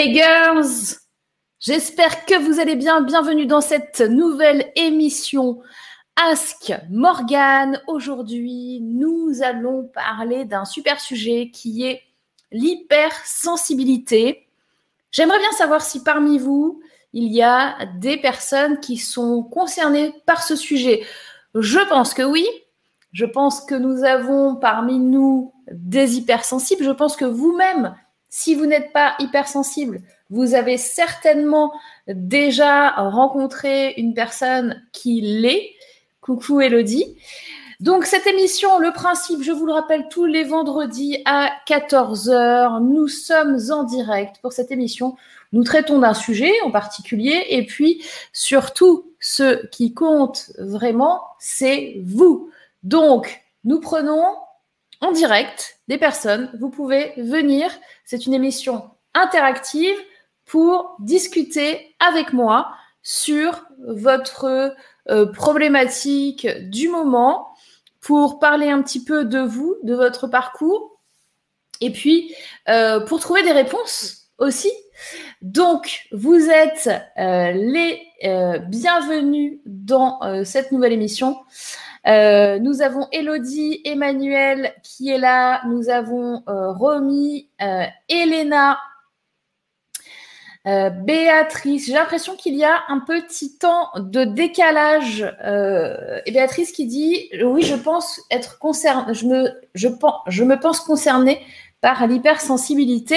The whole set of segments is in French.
Les girls J'espère que vous allez bien. Bienvenue dans cette nouvelle émission Ask Morgan. Aujourd'hui, nous allons parler d'un super sujet qui est l'hypersensibilité. J'aimerais bien savoir si parmi vous, il y a des personnes qui sont concernées par ce sujet. Je pense que oui. Je pense que nous avons parmi nous des hypersensibles. Je pense que vous-même, si vous n'êtes pas hypersensible, vous avez certainement déjà rencontré une personne qui l'est. Coucou Elodie. Donc cette émission, le principe, je vous le rappelle, tous les vendredis à 14h, nous sommes en direct pour cette émission. Nous traitons d'un sujet en particulier et puis surtout, ce qui compte vraiment, c'est vous. Donc, nous prenons en direct des personnes. Vous pouvez venir. C'est une émission interactive pour discuter avec moi sur votre euh, problématique du moment, pour parler un petit peu de vous, de votre parcours, et puis euh, pour trouver des réponses aussi. Donc, vous êtes euh, les bienvenus dans cette nouvelle émission. Euh, nous avons Elodie, Emmanuel qui est là. Nous avons euh, Romy, euh, Elena, Béatrice. J'ai l'impression qu'il y a un petit temps de décalage. Béatrice qui dit Oui, je pense être concernée. Je me, pense, je me pense concernée par l'hypersensibilité.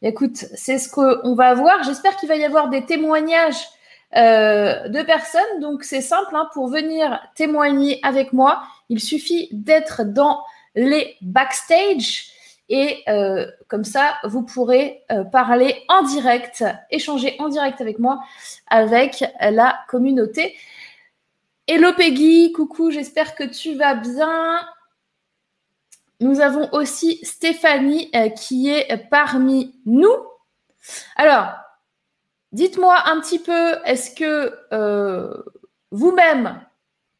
Écoute, c'est ce qu'on va voir. J'espère qu'il va y avoir des témoignages euh, de personnes. Donc c'est simple, hein, pour venir témoigner avec moi, il suffit d'être dans les backstage et euh, comme ça, vous pourrez euh, parler en direct, échanger en direct avec moi, avec la communauté. Hello Peggy, coucou, j'espère que tu vas bien. Nous avons aussi Stéphanie qui est parmi nous. Alors, Dites-moi un petit peu, est-ce que euh, vous-même,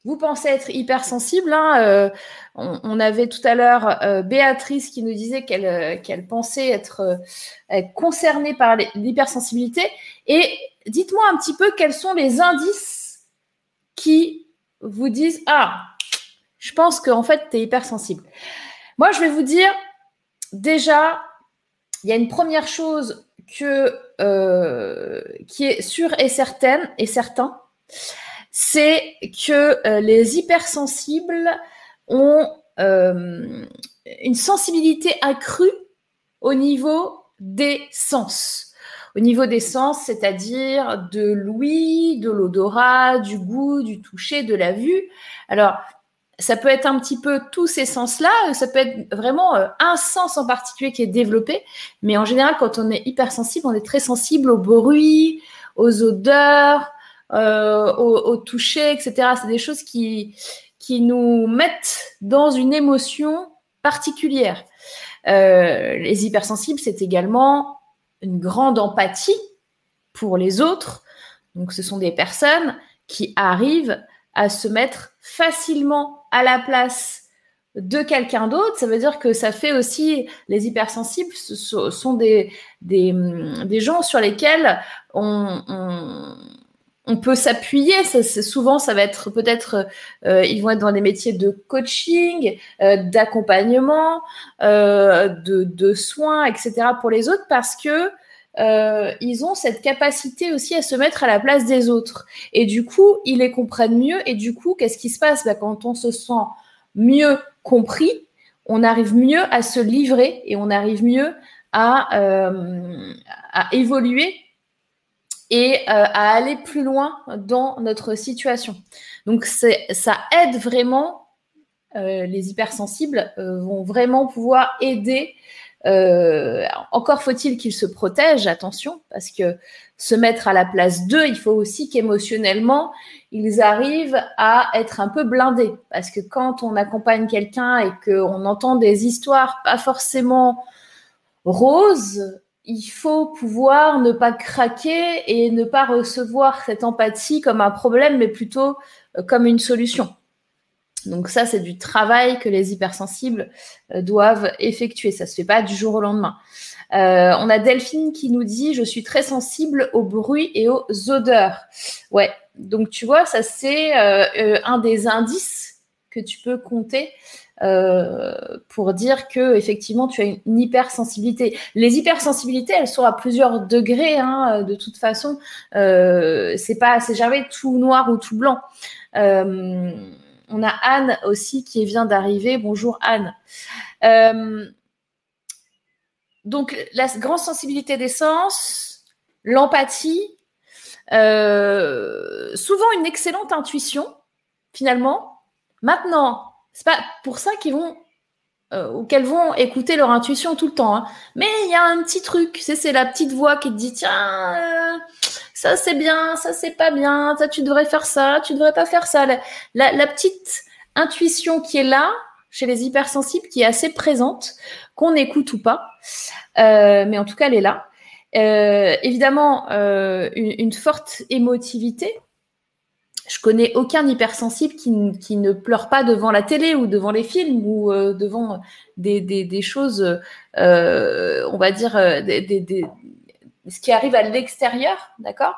vous pensez être hypersensible hein, euh, on, avait tout à l'heure euh, Béatrice qui nous disait qu'elle pensait être concernée par l'hypersensibilité. Et dites-moi un petit peu quels sont les indices qui vous disent Ah, je pense qu'en fait, tu es hypersensible. Moi, je vais vous dire, déjà, il y a une première chose que, euh, qui est sûr et et certain, c'est que euh, les hypersensibles ont euh, une sensibilité accrue au niveau des sens. Au niveau des sens, c'est-à-dire de l'ouïe, de l'odorat, du goût, du toucher, de la vue. Alors, ça peut être un petit peu tous ces sens-là, ça peut être vraiment euh, un sens en particulier qui est développé, mais en général, quand on est hypersensible, on est très sensible aux bruits, aux odeurs, euh, au, toucher, etc. C'est des choses qui, qui nous mettent dans une émotion particulière. Euh, les hypersensibles, c'est également une grande empathie pour les autres. Donc, ce sont des personnes qui arrivent à se mettre facilement à la place de quelqu'un d'autre, ça veut dire que ça fait aussi les hypersensibles ce sont des, des, gens sur lesquels on, on, peut s'appuyer. souvent, ça va être peut-être, euh, ils vont être dans des métiers de coaching, euh, d'accompagnement, euh, de, de, soins, etc. pour les autres parce que euh, ils ont cette capacité aussi à se mettre à la place des autres. Et du coup, ils les comprennent mieux. Et du coup, qu'est-ce qui se passe? Bah, Quand on se sent mieux compris, on arrive mieux à se livrer et on arrive mieux à, euh, à évoluer et euh, à aller plus loin dans notre situation. Donc, ça aide vraiment, les hypersensibles vont vraiment pouvoir aider euh, encore faut-il qu'ils se protègent, attention, parce que se mettre à la place d'eux, il faut aussi qu'émotionnellement, ils arrivent à être un peu blindés. Parce que quand on accompagne quelqu'un et qu'on entend des histoires pas forcément roses, il faut pouvoir ne pas craquer et ne pas recevoir cette empathie comme un problème, mais plutôt euh, comme une solution. Donc ça, c'est du travail que les hypersensibles euh, doivent effectuer. Ça se fait pas du jour au lendemain. on a Delphine qui nous dit Je suis très sensible aux bruits et aux odeurs. Ouais, donc tu vois, ça c'est un des indices que tu peux compter euh, pour dire que effectivement tu as une, hypersensibilité. Les hypersensibilités, elles sont à plusieurs degrés. Hein, de toute façon, euh, c'est pas, c'est jamais tout noir ou tout blanc. Euh, on a Anne aussi qui vient d'arriver. Bonjour Anne. Euh, donc la grande sensibilité des sens, l'empathie, souvent une excellente intuition finalement. Maintenant, c'est pas pour ça qu'ils vont euh, ou qu'elles vont écouter leur intuition tout le temps. Hein. Mais il y a un petit truc, c'est la petite voix qui te dit tiens, euh, ça c'est bien, ça c'est pas bien, ça tu devrais faire ça, tu devrais pas faire ça. La, petite intuition qui est là chez les hypersensibles, qui est assez présente, qu'on écoute ou pas, euh, mais en tout cas elle est là. évidemment, une, une, forte émotivité, je connais aucun hypersensible qui, ne pleure pas devant la télé ou devant les films ou euh, devant des, choses, euh, on va dire, euh, des, ce qui arrive à l'extérieur, d'accord?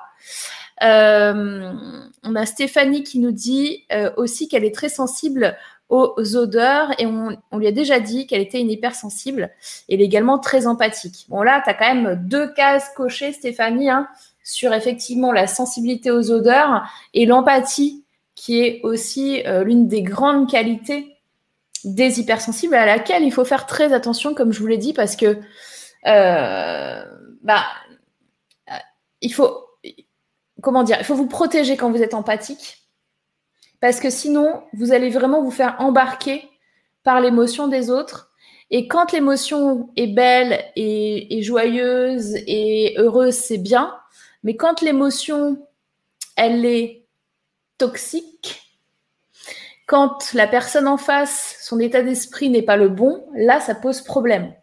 On a Stéphanie qui nous dit aussi qu'elle est très sensible aux odeurs et on, lui a déjà dit qu'elle était une hypersensible. Elle est également très empathique. Bon là, tu as quand même deux cases cochées, Stéphanie. Hein sur effectivement la sensibilité aux odeurs et l'empathie, qui est aussi euh, l'une des grandes qualités des hypersensibles à laquelle il faut faire très attention, comme je vous l'ai dit, parce que euh, bah, euh, il faut comment dire, il faut vous protéger quand vous êtes empathique, parce que sinon vous allez vraiment vous faire embarquer par l'émotion des autres. Et quand l'émotion est belle et joyeuse et heureuse, c'est bien. Mais quand l'émotion, elle est toxique, quand la personne en face, son état d'esprit n'est pas le bon, là, ça pose problème.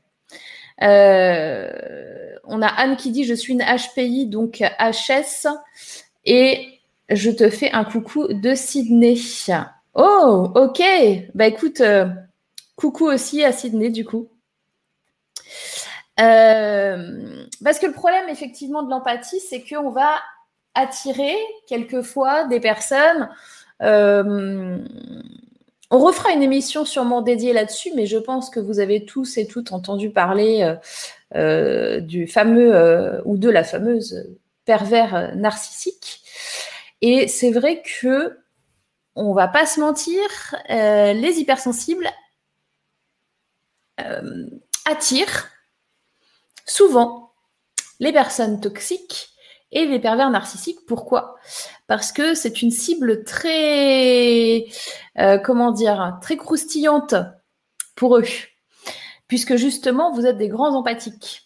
Euh, on a Anne qui dit je suis une HPI, donc HS, et je te fais un coucou de Sydney. Oh, ok. Bah écoute, euh, coucou aussi à Sydney du coup. Euh, parce que le problème, effectivement, de l'empathie, c'est qu'on va attirer quelquefois des personnes. On refera une émission sûrement dédiée là-dessus, mais je pense que vous avez tous et toutes entendu parler euh, du fameux ou de la fameuse pervers narcissique. Et c'est vrai que on va pas se mentir, les hypersensibles attirent souvent les personnes toxiques et les pervers narcissiques. Pourquoi? Parce que c'est une cible très, euh, comment dire, très croustillante pour eux, puisque justement, vous êtes des grands empathiques.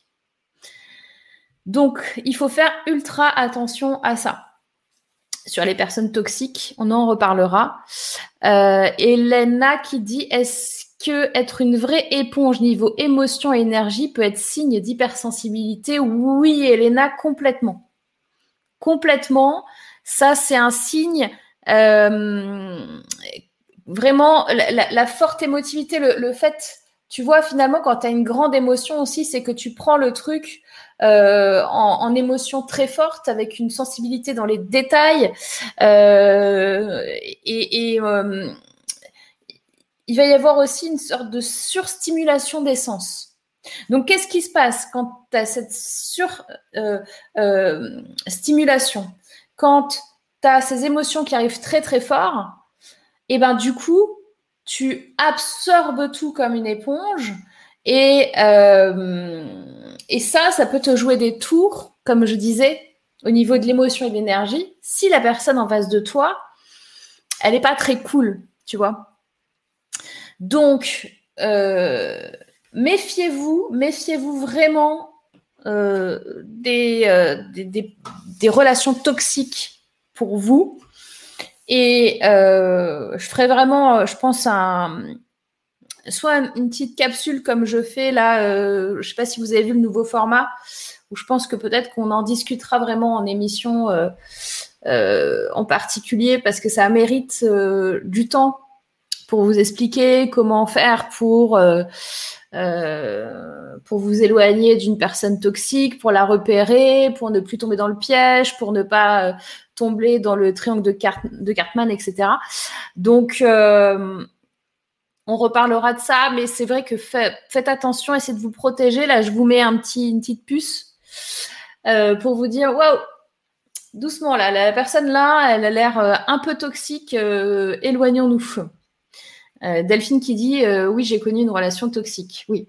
Donc, il faut faire ultra attention à ça. Sur les personnes toxiques, on en reparlera. Euh, Elena qui dit, est-ce que être une vraie éponge niveau émotion et énergie peut être signe d'hypersensibilité? Oui, Elena, complètement. Complètement. Ça, c'est un signe. Euh, vraiment, la, forte émotivité, le, fait, tu vois, finalement, quand tu as une grande émotion aussi, c'est que tu prends le truc euh, en, émotion très forte, avec une sensibilité dans les détails. Euh, et, il va y avoir aussi une sorte de surstimulation des sens. Donc, qu'est-ce qui se passe quand tu as cette surstimulation euh, euh, Quand tu as ces émotions qui arrivent très très fort, et eh ben du coup, tu absorbes tout comme une éponge et, euh, et ça, ça peut te jouer des tours, comme je disais, au niveau de l'émotion et de l'énergie, si la personne en face de toi, elle n'est pas très cool, tu vois? Donc, euh, méfiez-vous, méfiez-vous vraiment euh, euh, des, relations toxiques pour vous. Et je ferai vraiment, je pense, soit une petite capsule comme je fais là. je ne sais pas si vous avez vu le nouveau format, où je pense que peut-être qu'on en discutera vraiment en émission en particulier parce que ça mérite du temps pour vous expliquer comment faire pour euh, pour vous éloigner d'une personne toxique, pour la repérer, pour ne plus tomber dans le piège, pour ne pas euh, tomber dans le triangle de, de Cartman, etc. Donc, euh, on reparlera de ça, mais c'est vrai que faites attention, essayez de vous protéger. Là, je vous mets un petit, une petite puce pour vous dire, waouh, doucement là, la personne là, elle a l'air un peu toxique, éloignons-nous. Euh, Delphine qui dit euh, oui, j'ai connu une relation toxique. Oui.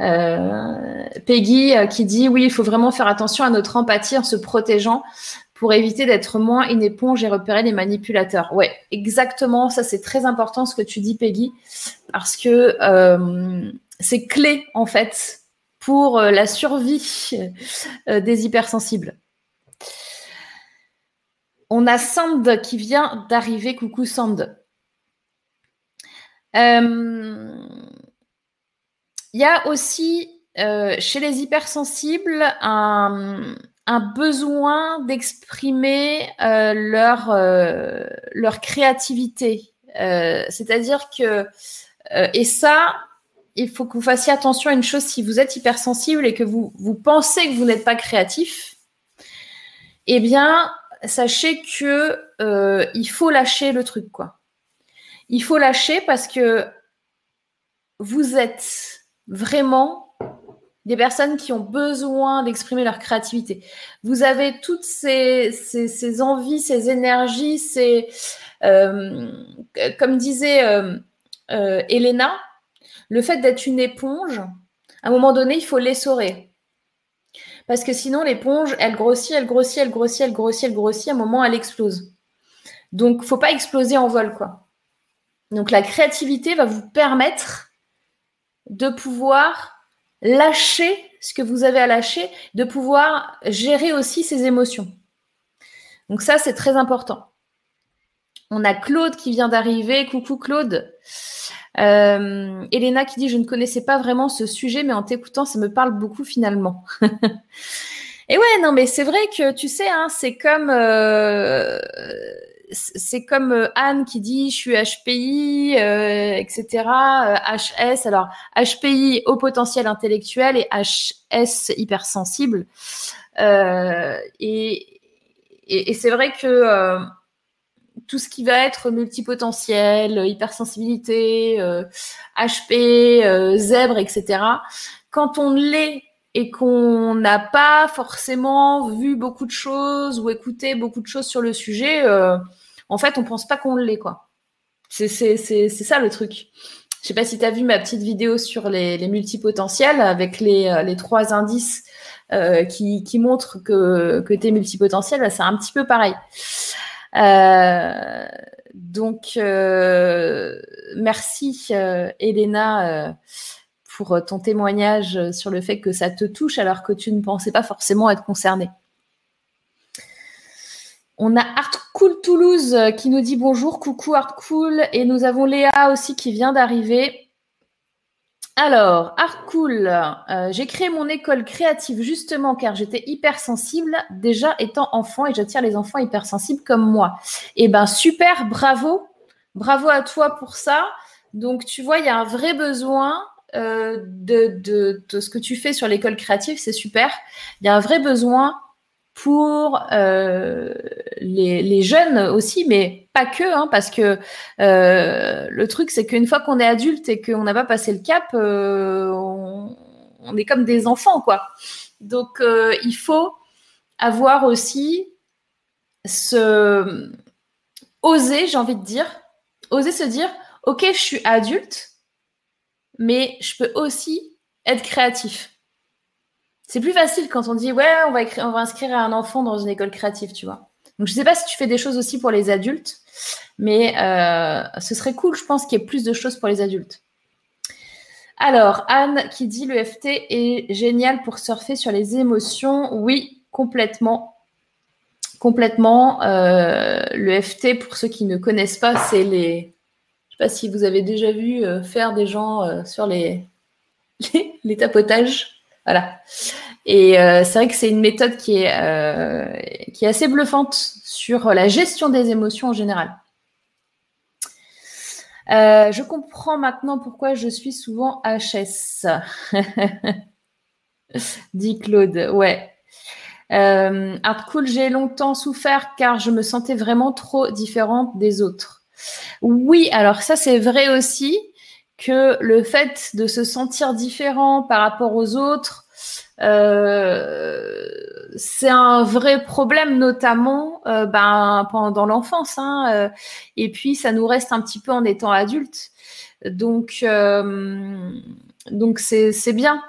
Euh, Peggy qui dit oui, il faut vraiment faire attention à notre empathie en se protégeant pour éviter d'être moins une éponge et repérer les manipulateurs. Ouais, exactement. Ça, c'est très important ce que tu dis, Peggy, parce que c'est clé en fait pour la survie des hypersensibles. On a Sand qui vient d'arriver. Coucou Sand. Euh, il y a aussi euh, chez les hypersensibles un, besoin d'exprimer euh, leur, leur créativité. C'est-à-dire que, et ça, il faut que vous fassiez attention à une chose, si vous êtes hypersensible et que vous, vous pensez que vous n'êtes pas créatif, eh bien, sachez que il faut lâcher le truc, quoi il faut lâcher parce que vous êtes vraiment des personnes qui ont besoin d'exprimer leur créativité. Vous avez toutes ces, envies, ces énergies, ces, euh, comme disait euh, euh, Elena, le fait d'être une éponge, à un moment donné, il faut l'essorer. Parce que sinon, l'éponge, elle grossit, elle grossit, elle grossit, elle grossit, elle grossit, à un moment, elle explose. Donc, faut pas exploser en vol, quoi. Donc la créativité va vous permettre de pouvoir lâcher ce que vous avez à lâcher, de pouvoir gérer aussi ses émotions. Donc ça, c'est très important. On a Claude qui vient d'arriver. Coucou Claude. Euh, Elena qui dit je ne connaissais pas vraiment ce sujet, mais en t'écoutant, ça me parle beaucoup finalement. Et ouais, non, mais c'est vrai que tu sais, hein, c'est comme euh, c'est comme euh, Anne qui dit je suis HPI, etc. HS. Alors HPI au potentiel intellectuel et HS hypersensible. Euh, et, c'est vrai que euh, tout ce qui va être multipotentiel, hypersensibilité, HP, zèbre, etc. Quand on l'est et qu'on n'a pas forcément vu beaucoup de choses ou écouté beaucoup de choses sur le sujet, en fait, on pense pas qu'on l'est, quoi. C'est ça le truc. Je sais pas si tu as vu ma petite vidéo sur les, multipotentiels avec les, euh, trois indices euh, qui, montrent que, que tu es multipotentiel. Bah, c'est un petit peu pareil. Euh, donc, merci Elena pour ton témoignage sur le fait que ça te touche alors que tu ne pensais pas forcément être concernée. On a Artcool Toulouse euh, qui nous dit bonjour, coucou Artcool. Et nous avons Léa aussi qui vient d'arriver. Alors, Artcool, euh, j'ai créé mon école créative justement car j'étais hypersensible déjà étant enfant et j'attire les enfants hypersensibles comme moi. Eh ben super, bravo. Bravo à toi pour ça. Donc, tu vois, il y a un vrai besoin euh, de, de, ce que tu fais sur l'école créative, c'est super. Il y a un vrai besoin pour euh, les, jeunes aussi, mais pas que, hein, parce que euh, le truc, c'est qu'une fois qu'on est adulte et qu'on n'a pas passé le cap, euh, on, est comme des enfants, quoi. Donc, il faut avoir aussi ce oser, j'ai envie de dire, oser se dire, ok, je suis adulte, mais je peux aussi être créatif. C'est plus facile quand on dit ouais, on va, inscrire un enfant dans une école créative, tu vois. Donc je sais pas si tu fais des choses aussi pour les adultes, mais euh, ce serait cool, je pense, qu'il y ait plus de choses pour les adultes. Alors, Anne qui dit le FT est génial pour surfer sur les émotions. Oui, complètement. Complètement. Euh, le FT, pour ceux qui ne connaissent pas, c'est les. Je sais pas si vous avez déjà vu euh, faire des gens sur les, les tapotages. Voilà. Et euh, c'est vrai que c'est une méthode qui est, euh, qui est assez bluffante sur la gestion des émotions en général. Euh, je comprends maintenant pourquoi je suis souvent HS. Dit Claude. Ouais. Euh, Art Cool, j'ai longtemps souffert car je me sentais vraiment trop différente des autres. Oui, alors ça c'est vrai aussi que le fait de se sentir différent par rapport aux autres, euh, c'est un vrai problème, notamment euh, ben, pendant l'enfance. Hein, euh, et puis, ça nous reste un petit peu en étant adulte. Donc, donc c'est bien.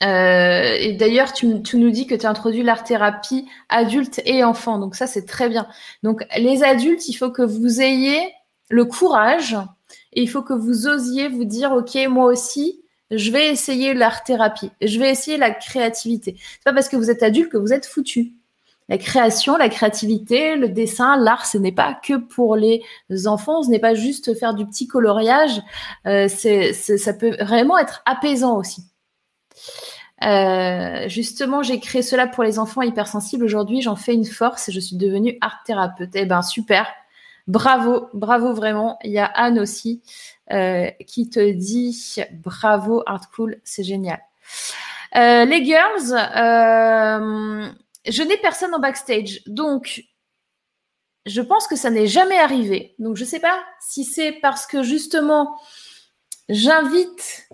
et d'ailleurs, tu, tu, nous dis que tu as introduit l'art-thérapie adulte et enfant. Donc ça, c'est très bien. Donc les adultes, il faut que vous ayez le courage et il faut que vous osiez vous dire, OK, moi aussi, je vais essayer l'art thérapie, je vais essayer la créativité. C'est pas parce que vous êtes adulte que vous êtes foutu. La création, la créativité, le dessin, l'art, ce n'est pas que pour les enfants, ce n'est pas juste faire du petit coloriage, euh, ça peut vraiment être apaisant aussi. Euh, justement, j'ai créé cela pour les enfants hypersensibles. Aujourd'hui, j'en fais une force et je suis devenue art thérapeute. Eh ben, super. Bravo, bravo vraiment. Il y a Anne aussi euh, qui te dit bravo, Art Cool, c'est génial. Euh, les girls, euh, je n'ai personne en backstage, donc je pense que ça n'est jamais arrivé. Donc je ne sais pas si c'est parce que justement j'invite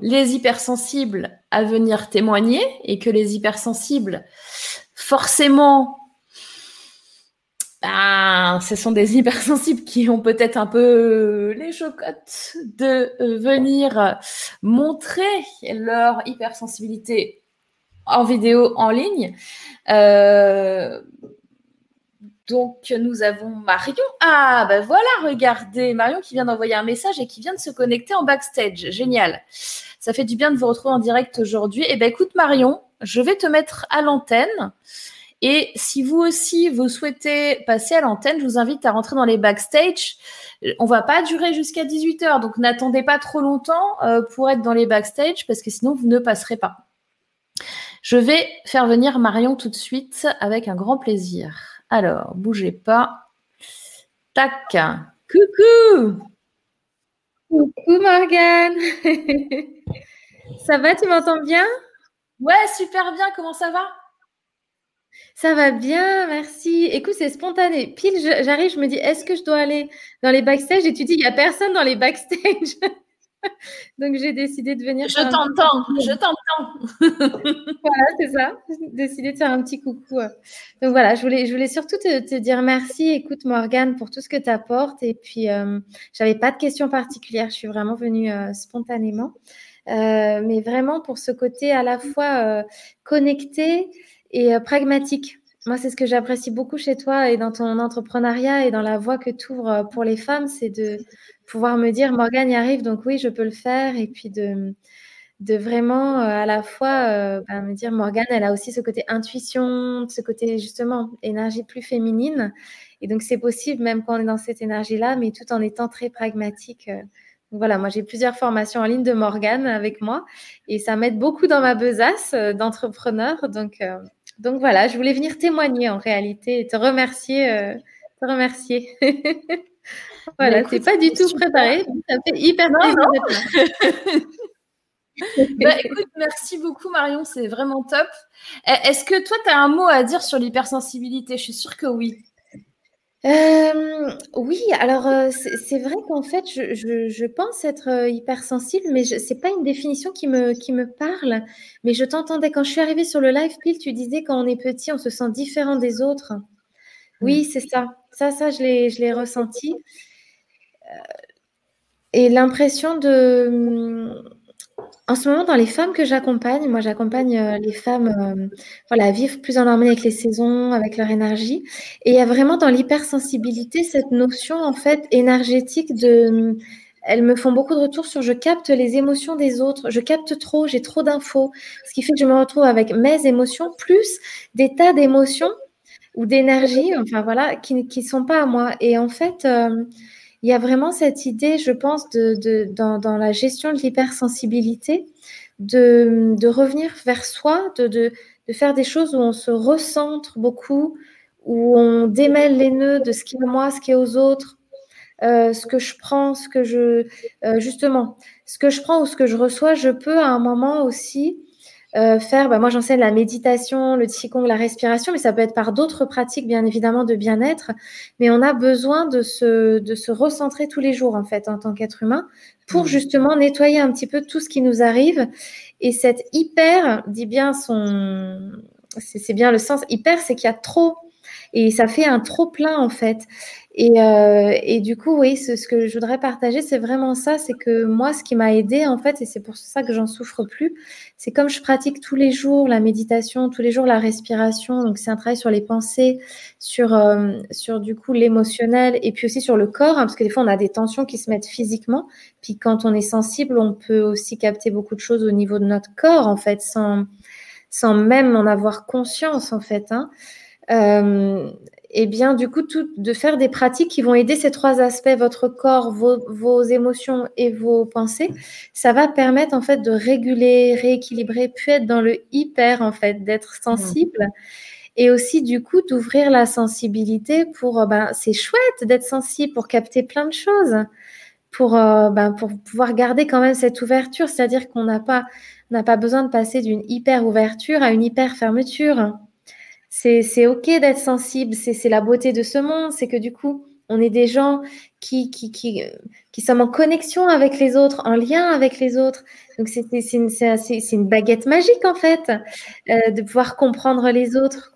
les hypersensibles à venir témoigner et que les hypersensibles, forcément, ben, ce sont des hypersensibles qui ont peut-être un peu les chocottes de venir montrer leur hypersensibilité en vidéo en ligne. Euh, donc, nous avons Marion. Ah, ben voilà, regardez, Marion qui vient d'envoyer un message et qui vient de se connecter en backstage. Génial. Ça fait du bien de vous retrouver en direct aujourd'hui. Eh ben, écoute, Marion, je vais te mettre à l'antenne. Et si vous aussi, vous souhaitez passer à l'antenne, je vous invite à rentrer dans les backstage. On va pas durer jusqu'à 18h, donc n'attendez pas trop longtemps euh, pour être dans les backstage parce que sinon, vous ne passerez pas. Je vais faire venir Marion tout de suite avec un grand plaisir. Alors, bougez pas. Tac. Coucou. Coucou Morgane. ça va, tu m'entends bien? Ouais, super bien. Comment ça va? Ça va bien, merci. Écoute, c'est spontané. Pile, j'arrive, je me dis, est-ce que je dois aller dans les backstage? Et tu dis, il n'y a personne dans les backstage. Donc, j'ai décidé de venir. Je t'entends, je t'entends. voilà, c'est ça. J'ai décidé de faire un petit coucou. Donc, voilà, je voulais, je voulais surtout te, dire merci. Écoute, Morgane, pour tout ce que tu apportes. Et puis, euh, je n'avais pas de questions particulières. Je suis vraiment venue euh, spontanément. Euh, mais vraiment pour ce côté à la fois connecté et euh, pragmatique. Moi, c'est ce que j'apprécie beaucoup chez toi et dans ton entrepreneuriat et dans la voie que tu ouvres euh, pour les femmes, c'est de pouvoir me dire, Morgane y arrive, donc oui, je peux le faire. Et puis de, vraiment euh, à la fois bah, me dire, Morgane, elle a aussi ce côté intuition, ce côté justement énergie plus féminine. Et donc, c'est possible même quand on est dans cette énergie-là, mais tout en étant très pragmatique. voilà, moi j'ai plusieurs formations en ligne de Morgane avec moi et ça m'aide beaucoup dans ma besace d'entrepreneur. Donc, donc voilà, je voulais venir témoigner en réalité et te remercier. Euh, te remercier. voilà, bah, c'est pas du tout préparé. Ça fait hyper plaisir. bah, écoute, merci beaucoup Marion, c'est vraiment top. Est-ce que toi, tu as un mot à dire sur l'hypersensibilité? Je suis sûre que oui. Euh, oui, alors euh, c'est vrai qu'en fait, je, pense être euh, hypersensible, mais ce n'est pas une définition qui me, qui me parle. Mais je t'entendais quand je suis arrivée sur le live, Pile, tu disais quand on est petit, on se sent différent des autres. Oui, c'est ça. Ça, ça, je l'ai ressenti. et l'impression de en ce moment, dans les femmes que j'accompagne, moi j'accompagne euh, les femmes euh, voilà, à vivre plus en harmonie avec les saisons, avec leur énergie. Et il y a vraiment dans l'hypersensibilité cette notion en fait énergétique de... Elles me font beaucoup de retours sur je capte les émotions des autres, je capte trop, j'ai trop d'infos, ce qui fait que je me retrouve avec mes émotions plus des tas d'émotions ou d'énergie, enfin voilà, qui ne sont pas à moi. Et en fait, euh, il y a vraiment cette idée, je pense, de, dans, la gestion de l'hypersensibilité, de, revenir vers soi, de, faire des choses où on se recentre beaucoup, où on démêle les nœuds de ce qui est moi, ce qui est aux autres, ce que je prends, ce que je justement, ce que je prends ou ce que je reçois, je peux à un moment aussi euh, faire, bah, moi j'enseigne la méditation, le qigong, la respiration, mais ça peut être par d'autres pratiques bien évidemment de bien-être. Mais on a besoin de se, de se recentrer tous les jours en fait en tant qu'être humain pour mmh. justement nettoyer un petit peu tout ce qui nous arrive. Et cette hyper, dit bien son, c'est bien le sens hyper, c'est qu'il y a trop et ça fait un trop plein en fait. Et, euh, et, du coup, oui, ce, ce, que je voudrais partager, c'est vraiment ça. C'est que moi, ce qui m'a aidé, en fait, et c'est pour ça que j'en souffre plus, c'est comme je pratique tous les jours la méditation, tous les jours la respiration. Donc, c'est un travail sur les pensées, sur, euh, sur du coup l'émotionnel, et puis aussi sur le corps, hein, parce que des fois, on a des tensions qui se mettent physiquement. Puis quand on est sensible, on peut aussi capter beaucoup de choses au niveau de notre corps, en fait, sans, sans même en avoir conscience, en fait. Hein. Euh, et bien du coup tout, de faire des pratiques qui vont aider ces trois aspects, votre corps, vos, émotions et vos pensées, ça va permettre en fait de réguler, rééquilibrer, puis être dans le hyper en fait, d'être sensible. Et aussi du coup d'ouvrir la sensibilité pour, euh, ben, c'est chouette d'être sensible pour capter plein de choses, pour, euh, ben, pour pouvoir garder quand même cette ouverture, c'est-à-dire qu'on n'a pas, n'a pas besoin de passer d'une hyper ouverture à une hyper fermeture c'est OK d'être sensible, c'est la beauté de ce monde, c'est que du coup, on est des gens qui, qui, sommes en connexion avec les autres, en lien avec les autres. Donc, c'est une, baguette magique, en fait, euh, de pouvoir comprendre les autres.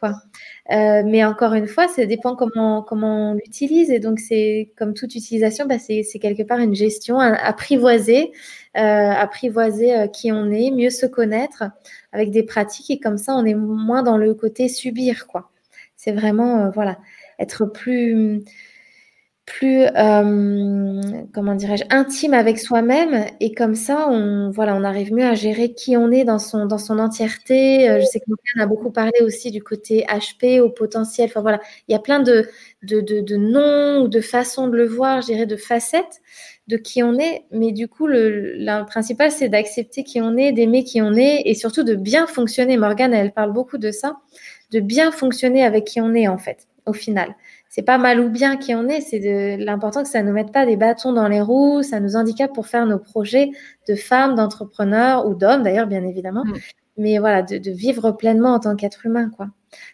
Euh, mais encore une fois, ça dépend comment, on l'utilise. Et donc, c'est comme toute utilisation, bah, c'est quelque part une gestion, apprivoiser, apprivoiser euh, qui on est, mieux se connaître avec des pratiques. Et comme ça, on est moins dans le côté subir, quoi. C'est vraiment, voilà, être plus plus euh, comment dirais-je intime avec soi-même et comme ça on voilà on arrive mieux à gérer qui on est dans son dans son entièreté euh, je sais que Morgane a beaucoup parlé aussi du côté HP au potentiel enfin voilà il y a plein de de, de, de noms ou de façons de le voir je dirais de facettes de qui on est mais du coup le, principal c'est d'accepter qui on est d'aimer qui on est et surtout de bien fonctionner Morgane elle parle beaucoup de ça de bien fonctionner avec qui on est en fait au final c'est pas mal ou bien qui on est, c'est de l'important que ça ne nous mette pas des bâtons dans les roues, ça nous handicape pour faire nos projets de femmes, d'entrepreneurs ou d'hommes d'ailleurs, bien évidemment. Mm. Mais voilà, de, vivre pleinement en tant qu'être humain, quoi.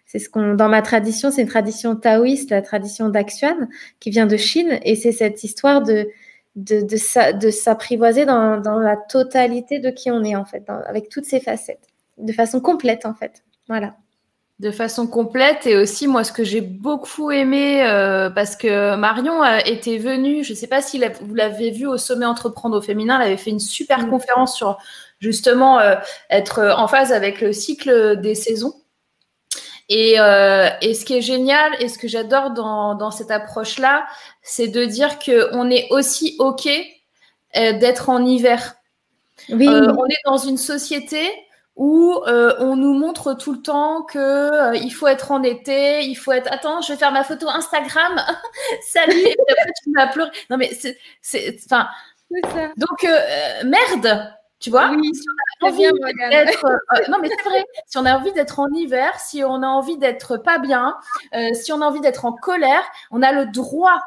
C'est ce qu'on, dans ma tradition, c'est une tradition taoïste, la tradition d'Axuan, qui vient de Chine, et c'est cette histoire de, de, de, s'apprivoiser dans, dans, la totalité de qui on est, en fait, avec toutes ses facettes, de façon complète, en fait. Voilà de façon complète. Et aussi, moi, ce que j'ai beaucoup aimé, euh, parce que Marion était venue, je ne sais pas si vous l'avez vu au sommet Entreprendre au féminin, elle avait fait une super mm. conférence sur justement euh, être en phase avec le cycle des saisons. Et, euh, et ce qui est génial et ce que j'adore dans, dans cette approche-là, c'est de dire qu'on est aussi OK d'être en hiver. Oui. on est dans une société où euh, on nous montre tout le temps que euh, il faut être en été, il faut être. Attends, je vais faire ma photo Instagram. Salut. et après tu m'as pleuré. Non mais c'est, c'est, enfin. Donc euh, merde. Tu vois, oui, si on a envie d'être, non mais c'est vrai, si on a envie d'être en hiver, si on a envie d'être pas bien, si on a envie d'être en colère, on a le droit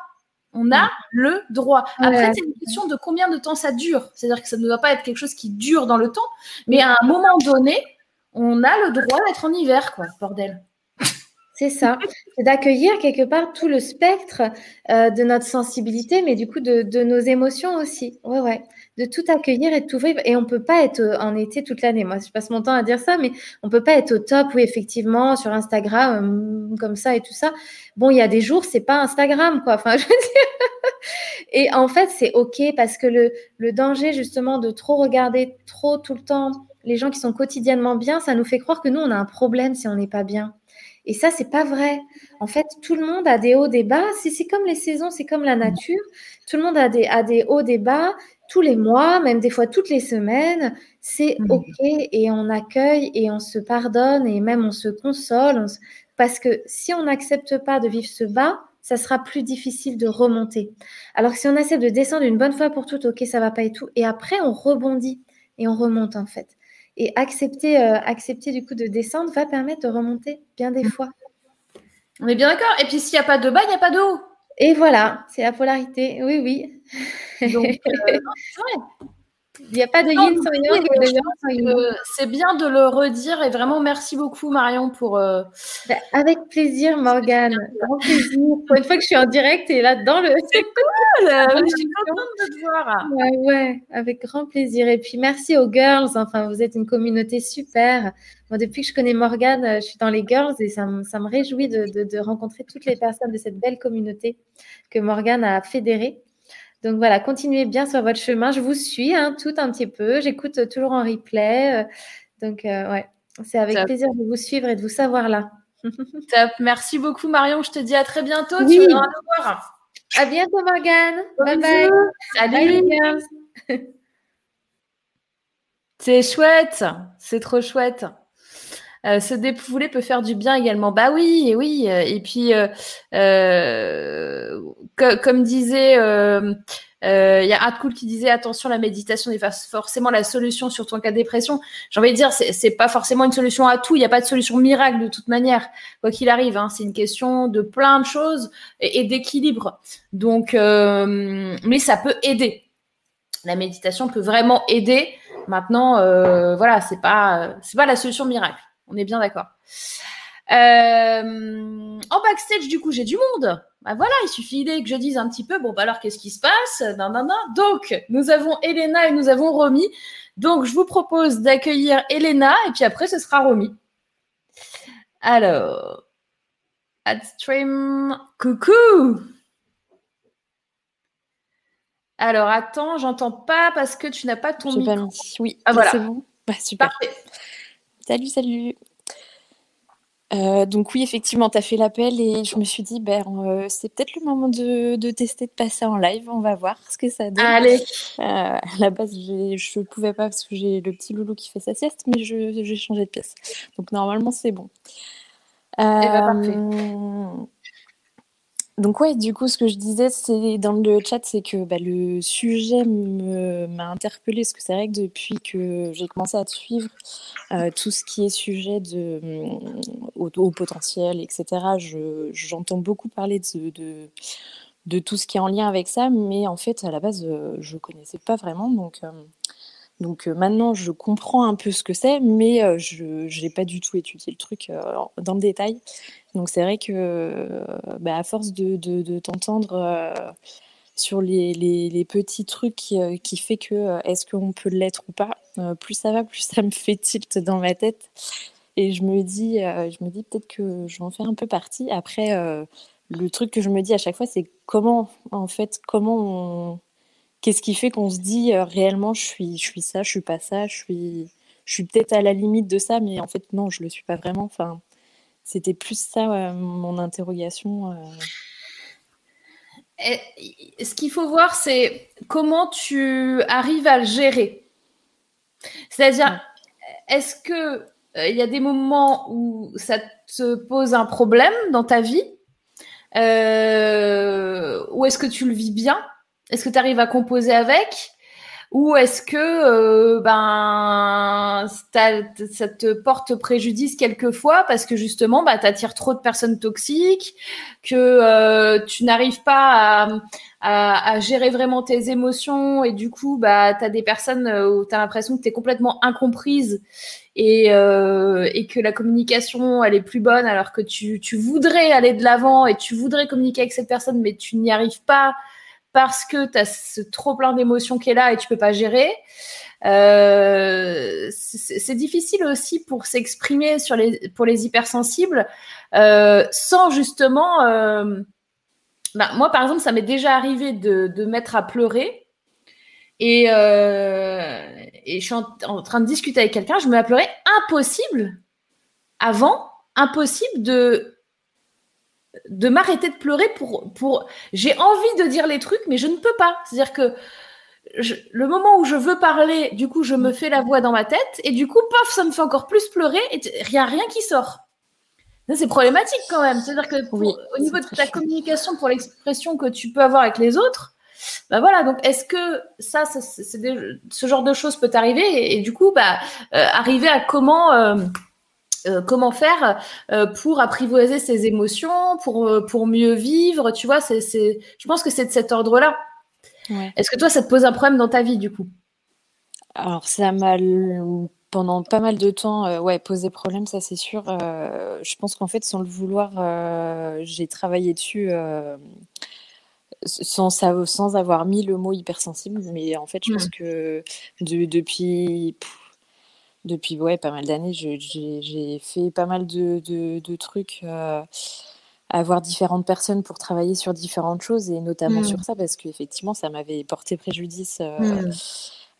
on a le droit. Après, c'est une question de combien de temps ça dure. C'est-à-dire que ça ne doit pas être quelque chose qui dure dans le temps, mais à un moment donné, on a le droit d'être en hiver, quoi, bordel. C'est ça, c'est d'accueillir quelque part tout le spectre euh, de notre sensibilité, mais du coup de, nos émotions aussi. Ouais, ouais de tout accueillir et de tout vivre. Et on peut pas être euh, en été toute l'année. Moi, je passe mon temps à dire ça, mais on peut pas être au top, oui, effectivement, sur Instagram, euh, comme ça et tout ça. Bon, il y a des jours, c'est pas Instagram, quoi. Enfin, je veux dire. et en fait, c'est OK parce que le, le danger, justement, de trop regarder trop tout le temps les gens qui sont quotidiennement bien, ça nous fait croire que nous, on a un problème si on n'est pas bien. Et ça, c'est pas vrai. En fait, tout le monde a des hauts, des bas. C'est comme les saisons, c'est comme la nature. Tout le monde a des, a des hauts, des bas tous les mois, même des fois toutes les semaines, c'est mmh. OK et on accueille et on se pardonne et même on se console. Parce que si on n'accepte pas de vivre ce bas, ça sera plus difficile de remonter. Alors que si on accepte de descendre une bonne fois pour toutes, OK, ça va pas et tout, et après on rebondit et on remonte en fait. Et accepter, euh, accepter du coup de descendre va permettre de remonter bien des mmh. fois. On est bien d'accord. Et puis s'il n'y a pas de bas, il n'y a pas de haut. Et voilà, c'est la polarité. Oui, oui. Donc, euh, Il n'y a pas de yin sans yang C'est bien de le redire et vraiment merci beaucoup Marion pour. Euh, bah, avec plaisir Morgane, grand plaisir. Pour une fois que je suis en direct et là dans le. C'est cool. je suis contente de te voir. Ouais, ouais, avec grand plaisir. Et puis merci aux girls. Enfin, vous êtes une communauté super. Moi, depuis que je connais Morgane, euh, je suis dans les girls et ça, me, ça me réjouit de, de, de rencontrer toutes les personnes de cette belle communauté que Morgane a fédérée. Donc voilà, continuez bien sur votre chemin. Je vous suis hein, tout un petit peu. J'écoute toujours en replay. Euh, donc euh, ouais, c'est avec plaisir de vous suivre et de vous savoir là. Top. Merci beaucoup Marion. Je te dis à très bientôt. Tu nous voir. À bientôt Morgane. bye bye. Salut. c'est chouette. C'est trop chouette. Euh, se dépouler peut faire du bien également. Bah oui, et oui. Euh, et puis, euh, comme disait, il y a Cool qui disait attention, la méditation n'est pas forcément la solution sur ton cas de dépression. J'ai envie de dire, c'est pas forcément une solution à tout. Il n'y a pas de solution miracle de toute manière, quoi qu'il arrive. Hein, c'est une question de plein de choses et, d'équilibre. Donc, mais ça peut aider. La méditation peut vraiment aider. Maintenant, voilà, c'est pas, pas la solution miracle. On est bien d'accord. Euh, en backstage, du coup, j'ai du monde. Bah voilà, il suffit que je dise un petit peu, bon, bah alors qu'est-ce qui se passe? Non, non, non. Donc, nous avons Elena et nous avons Romy. Donc, je vous propose d'accueillir Elena et puis après, ce sera Romy. Alors, stream, coucou Alors, attends, j'entends pas parce que tu n'as pas ton micro. Oui, ah, voilà. c'est bon. Bah, super. Parfait. Salut, salut. Euh, donc oui, effectivement, tu as fait l'appel et je me suis dit, ben, euh, c'est peut-être le moment de, tester de passer en live. On va voir ce que ça donne. Allez. Euh, à la base, je ne pouvais pas parce que j'ai le petit loulou qui fait sa sieste, mais j'ai changé de pièce. Donc normalement, c'est bon. Eh ben, parfait. Donc ouais, du coup, ce que je disais, c'est dans le chat, c'est que bah, le sujet m'a interpellé parce que c'est vrai que depuis que j'ai commencé à suivre, euh, tout ce qui est sujet de mm, au, potentiel, etc. J'entends beaucoup parler de, de, tout ce qui est en lien avec ça, mais en fait, à la base, euh, je connaissais pas vraiment, donc. Euh, donc maintenant, je comprends un peu ce que c'est, mais je n'ai pas du tout étudié le truc dans le détail. Donc c'est vrai que bah, à force de, t'entendre sur les, petits trucs qui, qui fait que est-ce qu'on peut l'être ou pas, plus ça va, plus ça me fait tilt dans ma tête. Et je me dis, je dis peut-être que je vais en faire un peu partie. Après, le truc que je me dis à chaque fois, c'est comment, en fait, comment on qu'est-ce qui fait qu'on se dit réellement je suis, je suis ça, je suis pas ça, je suis, je suis peut-être à la limite de ça, mais en fait non, je le suis pas vraiment. Enfin, c'était plus ça mon interrogation. ce qu'il faut voir, c'est comment tu arrives à le gérer. C'est-à-dire, est-ce que il y a des moments où ça te pose un problème dans ta vie, euh, ou est-ce que tu le vis bien? Est-ce que tu arrives à composer avec? Ou est-ce que euh, ben ça te porte préjudice quelquefois parce que justement bah, tu attires trop de personnes toxiques, que euh, tu n'arrives pas à, gérer vraiment tes émotions et du coup bah, tu as des personnes où tu as l'impression que tu es complètement incomprise et, euh, et que la communication elle est plus bonne alors que tu, tu voudrais aller de l'avant et tu voudrais communiquer avec cette personne mais tu n'y arrives pas parce que tu as ce trop plein d'émotions qui est là et tu peux pas gérer. Euh, c'est difficile aussi pour s'exprimer sur les pour les hypersensibles euh, sans justement euh, bah, moi par exemple ça m'est déjà arrivé de, de mettre à pleurer et, et je suis en, train de discuter avec quelqu'un je me mets à pleurer impossible avant impossible de de m'arrêter de pleurer pour, pour j'ai envie de dire les trucs, mais je ne peux pas. C'est-à-dire que le moment où je veux parler, du coup, je me fais la voix dans ma tête, et du coup, paf, ça me fait encore plus pleurer, et rien, rien qui sort. C'est problématique quand même. C'est-à-dire que au niveau de ta communication, pour l'expression que tu peux avoir avec les autres, bah voilà. Donc, est-ce que ça, c'est ce genre de choses peut t'arriver, et, du coup, bah, euh, arriver à comment euh, comment faire pour apprivoiser ses émotions, pour, pour mieux vivre, tu vois, c'est, je pense que c'est de cet ordre-là. Est-ce que toi, ça te pose un problème dans ta vie, du coup? Alors, ça m'a pendant pas mal de temps, ouais, posé problème, ça c'est sûr. je pense qu'en fait, sans le vouloir, j'ai travaillé dessus sans, sans avoir mis le mot hypersensible. Mais en fait, je pense mmh. que depuis, depuis ouais, pas mal d'années, j'ai fait pas mal de, de, trucs. Euh, à voir différentes personnes pour travailler sur différentes choses et notamment mmh. sur ça parce qu'effectivement ça m'avait porté préjudice euh, mmh.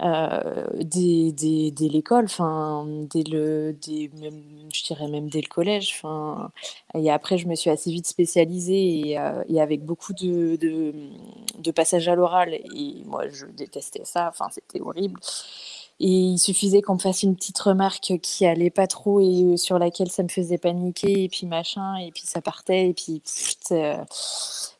Euh, dès, l'école, enfin, dès le, je dirais même dès le collège. Enfin, et après, je me suis assez vite spécialisée et, euh, avec beaucoup de, de, de passages à l'oral. Et moi, je détestais ça. Enfin, c'était horrible. Et il suffisait qu'on me fasse une petite remarque qui allait pas trop et euh, sur laquelle ça me faisait paniquer et puis machin et puis ça partait et puis euh,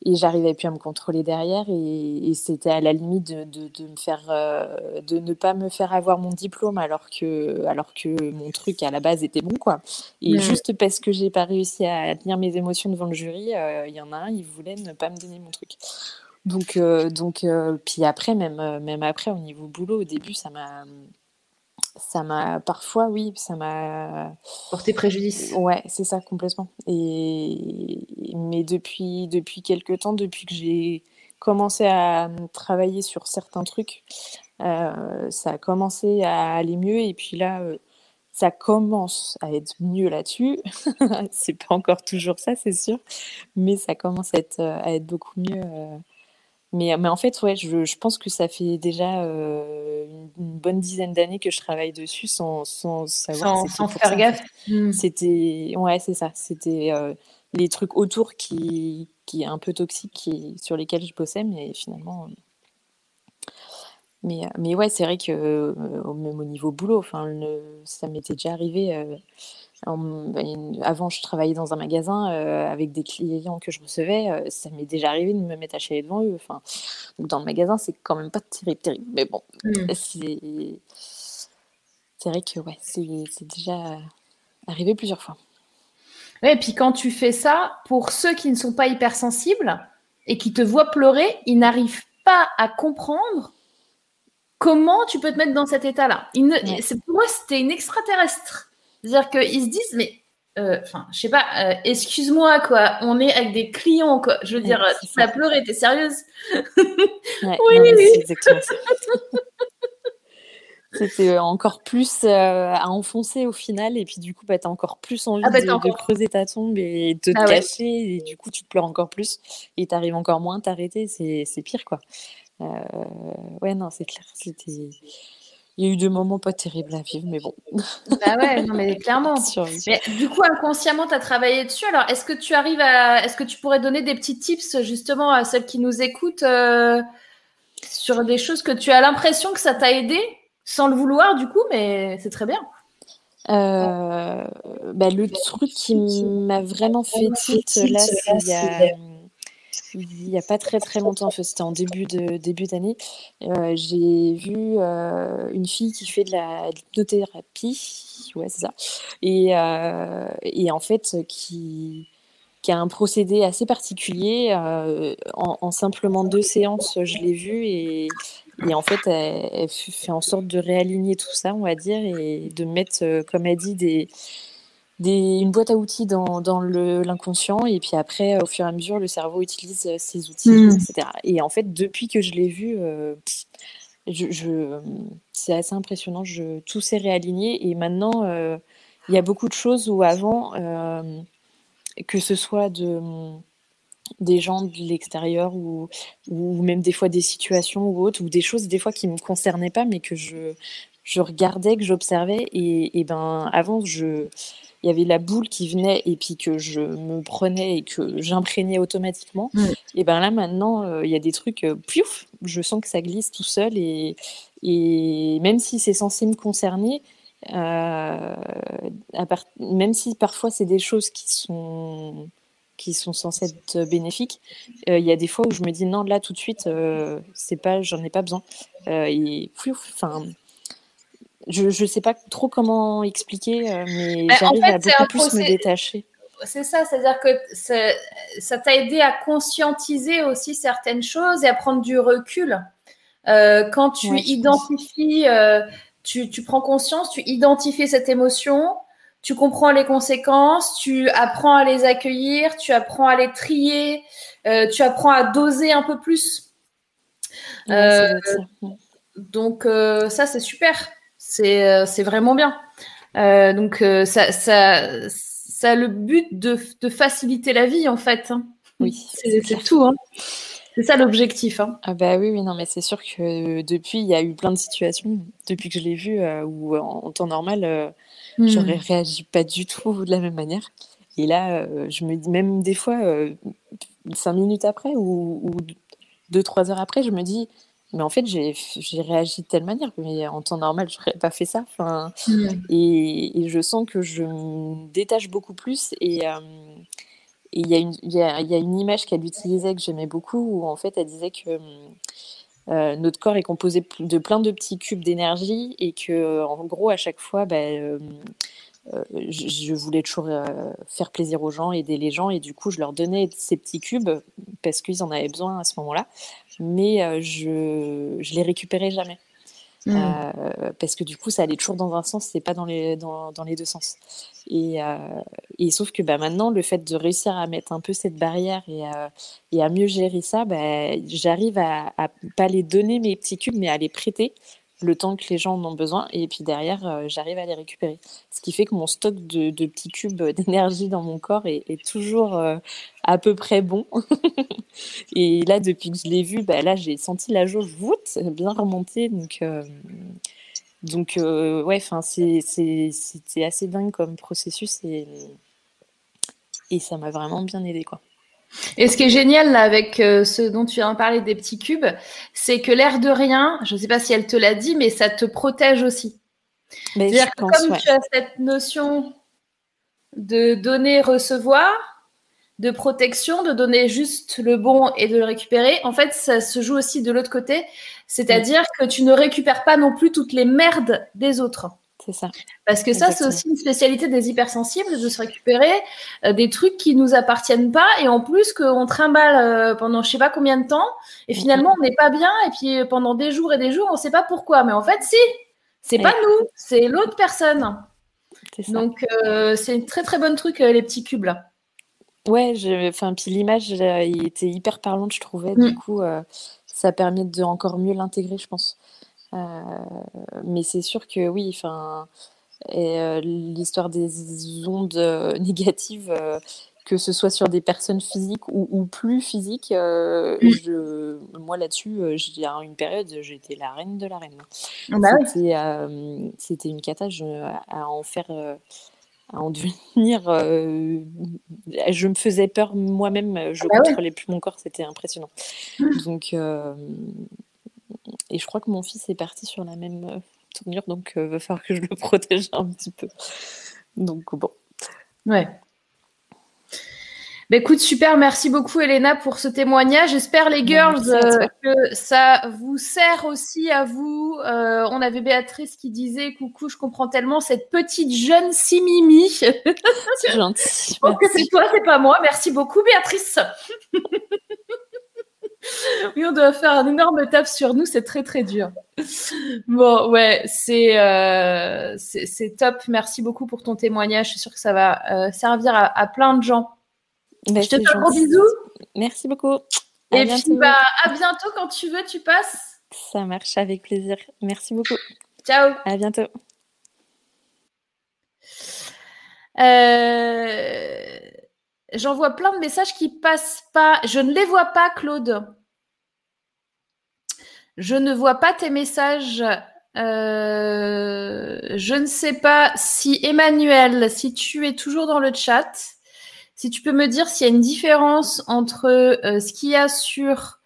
et j'arrivais plus à me contrôler derrière et, c'était à la limite de, de, me faire euh, de ne pas me faire avoir mon diplôme alors que alors que mon truc à la base était bon quoi. Et juste parce que j'ai pas réussi à tenir mes émotions devant le jury, il y en a un, il voulait ne pas me donner mon truc. Donc, euh, donc euh, puis après, même, euh, même après, au niveau boulot, au début, ça m'a. Ça m'a parfois, oui, ça m'a porté préjudice. Ouais, c'est ça complètement. Et mais depuis depuis quelques temps, depuis que j'ai commencé à travailler sur certains trucs, ça a commencé à aller mieux. Et puis là, ça commence à être mieux là-dessus. c'est pas encore toujours ça, c'est sûr, mais ça commence à être, à être beaucoup mieux mais, mais en fait, ouais, je, je pense que ça fait déjà euh, une, bonne dizaine d'années que je travaille dessus sans, sans savoir. Sans, sans faire gaffe. Mmh. C'était, ouais, c'est ça. C'était euh, les trucs autour qui, qui est un peu toxiques, qui, sur lesquels je bossais, mais finalement. Mais, mais ouais, c'est vrai que euh, même au niveau boulot, enfin, ça m'était déjà arrivé avant, je travaillais dans un magasin euh, avec des clients que je recevais. Euh, ça m'est déjà arrivé de me mettre à chialer devant eux. Enfin, donc dans le magasin, c'est quand même pas terrible, terrible. Mais bon, mmh. c'est c'est vrai que ouais, c'est déjà arrivé plusieurs fois. et puis quand tu fais ça, pour ceux qui ne sont pas hypersensibles et qui te voient pleurer, ils n'arrivent pas à comprendre comment tu peux te mettre dans cet état-là. Pour moi, c'était une extraterrestre. C'est-à-dire qu'ils se disent, mais euh, enfin, je sais pas, euh, excuse-moi, quoi, on est avec des clients, quoi. Je veux dire, tu as pleuré, t'es sérieuse Oui, exactement ça. C'était encore plus euh, à enfoncer au final, et puis du coup, bah, tu as encore plus envie ah bah, de, creuser ta tombe et de te ah cacher, et du coup, tu pleures encore plus, et tu arrives encore moins à t'arrêter, c'est pire, quoi. ouais, non, c'est clair, c'était il y a eu des moments pas terribles à vivre, mais bon. Bah ouais, non, mais clairement. mais, du coup, inconsciemment, tu as travaillé dessus. Alors, est-ce que tu arrives à. Est-ce que tu pourrais donner des petits tips justement à celles qui nous écoutent euh, sur des choses que tu as l'impression que ça t'a aidé sans le vouloir, du coup, mais c'est très bien. Euh, bah, le truc qui m'a vraiment fait tilt là, c'est il n'y a pas très très longtemps, c'était en début de début d'année, euh, j'ai vu euh, une fille qui fait de la hypnothérapie, ouais c'est ça, et, euh, et, en fait qui, qui a un procédé assez particulier. En, en, simplement deux séances, je l'ai vue et, et en fait elle, elle, fait en sorte de réaligner tout ça, on va dire, et de mettre, comme elle dit, des une boîte à outils dans, dans l'inconscient et puis après, au fur et à mesure, le cerveau utilise euh, ces outils, hmm. etc. Et en fait, depuis que je l'ai vu, euh, je, c'est assez impressionnant. Je, tout s'est réaligné et maintenant, euh, il y a beaucoup de choses où avant, que ce soit de des gens de l'extérieur ou, ou même des fois des situations ou autres, ou des choses des fois qui ne me concernaient pas, mais que je, je regardais, que j'observais. Et, et ben avant, je, il y avait la boule qui venait et puis que je me prenais et que j'imprégnais automatiquement. Et ben là maintenant, euh, il y a des trucs, euh, je sens que ça glisse tout seul et, et même si c'est censé me concerner, euh, même si parfois c'est des choses qui sont qui sont censées être bénéfiques, il y a des fois où je me dis non là tout de suite c'est pas j'en ai pas besoin et enfin je ne sais pas trop comment expliquer, euh, mais j'arrive à beaucoup plus me détacher. C'est ça, c'est-à-dire que ça t'a aidé à conscientiser aussi certaines choses et à prendre du recul. Euh, quand tu identifies, euh, tu, tu, prends conscience, tu identifies cette émotion, tu comprends les conséquences, tu apprends à les accueillir, tu apprends à les trier, tu apprends à doser un peu plus. donc ça, c'est super. Euh, c'est vraiment bien. Euh, donc, euh, ça, ça, ça, a le but de, de faciliter la vie, en fait. Hein. Oui, c'est tout. Hein. C'est ça l'objectif. Hein. Ah bah oui, oui, non, mais c'est sûr que depuis, il y a eu plein de situations, depuis que je l'ai vu, où en, temps normal, hmm. j'aurais réagi pas du tout de la même manière. Et là, je me dis, même des fois, cinq minutes après ou, ou, deux, trois heures après, je me dis, mais en fait, j'ai réagi de telle manière, mais en temps normal, je n'aurais pas fait ça. Enfin, mmh. et, et, je sens que je me détache beaucoup plus. Et euh, il y, y, a, y, a une image qu'elle utilisait que j'aimais beaucoup, où en fait, elle disait que euh, notre corps est composé de plein de petits cubes d'énergie et que, en gros, à chaque fois, bah, euh, euh, je, voulais toujours euh, faire plaisir aux gens, aider les gens, et du coup, je leur donnais ces petits cubes parce qu'ils en avaient besoin à ce moment-là, mais euh, je je les récupérais jamais. Mmh. parce que du coup, ça allait toujours dans un sens, c'est pas dans les, dans, dans, les deux sens. Et, et sauf que bah, maintenant, le fait de réussir à mettre un peu cette barrière et, et à mieux gérer ça, bah, j'arrive à, à pas les donner mes petits cubes, mais à les prêter le temps que les gens en ont besoin et puis derrière euh, j'arrive à les récupérer. Ce qui fait que mon stock de, petits cubes d'énergie dans mon corps est, toujours euh, à peu près bon. Et là depuis que je l'ai vu bah, là j'ai senti la jauge voûte bien remonter donc euh, donc ouais c'était assez dingue comme processus et et ça m'a vraiment bien aidé quoi et ce qui est génial là, avec euh, ce dont tu viens de parler des petits cubes, c'est que l'air de rien, je ne sais pas si elle te l'a dit, mais ça te protège aussi. C'est-à-dire que comme tu as cette notion de donner, recevoir, de protection, de donner juste le bon et de le récupérer, en fait, ça se joue aussi de l'autre côté. C'est-à-dire que tu ne récupères pas non plus toutes les merdes des autres. C'est ça. Parce que ça, c'est aussi une spécialité des hypersensibles de se récupérer euh, des trucs qui nous appartiennent pas et en plus qu'on trimballe euh, pendant je sais pas combien de temps et finalement on n'est pas bien et puis euh, pendant des jours et des jours on sait pas pourquoi. Mais en fait, si, c'est pas nous, c'est l'autre personne. Donc c'est une très très bonne truc les petits cubes là. Ouais, enfin puis l'image il était hyper parlante je trouvais. Du mm. coup, ça permet de encore mieux l'intégrer, je pense. Euh, mais c'est sûr que oui, enfin, euh, l'histoire des ondes euh, négatives que ce soit sur des personnes physiques ou, plus physiques, mmh. je, moi là-dessus, j'ai une période, j'étais la reine de la reine. Ah bah c'était une cata à en faire, à en devenir. je me faisais peur moi-même, je ne ah bah contrôlais plus mon corps, c'était impressionnant. Mmh. Donc, et je crois que mon fils est parti sur la même euh, tournure, donc il euh, va falloir que je le protège un petit peu. Donc bon. Ouais. Bah, écoute, super, merci beaucoup Elena pour ce témoignage. J'espère les girls euh, que ça vous sert aussi à vous. on avait Béatrice qui disait coucou, je comprends tellement cette petite jeune Simimi. C'est gentil. Je pense que c'est toi, c'est pas moi. Merci beaucoup Béatrice. oui, on doit faire un énorme taf sur nous, c'est très très dur. Bon, ouais, c'est euh, c'est top. Merci beaucoup pour ton témoignage. Je suis sûre que ça va euh, servir à, plein de gens. Bah, je te fais un gros bisou. Merci beaucoup. Et puis, bah, à bientôt quand tu veux, tu passes. Ça marche avec plaisir. Merci beaucoup. Ciao. À bientôt. Euh, j'en vois plein de messages qui passent pas. Je ne les vois pas, Claude. Je ne vois pas tes messages. Euh, je ne sais pas si Emmanuel, si tu es toujours dans le chat, si tu peux me dire s'il y a une différence entre euh, ce qu'il y a sur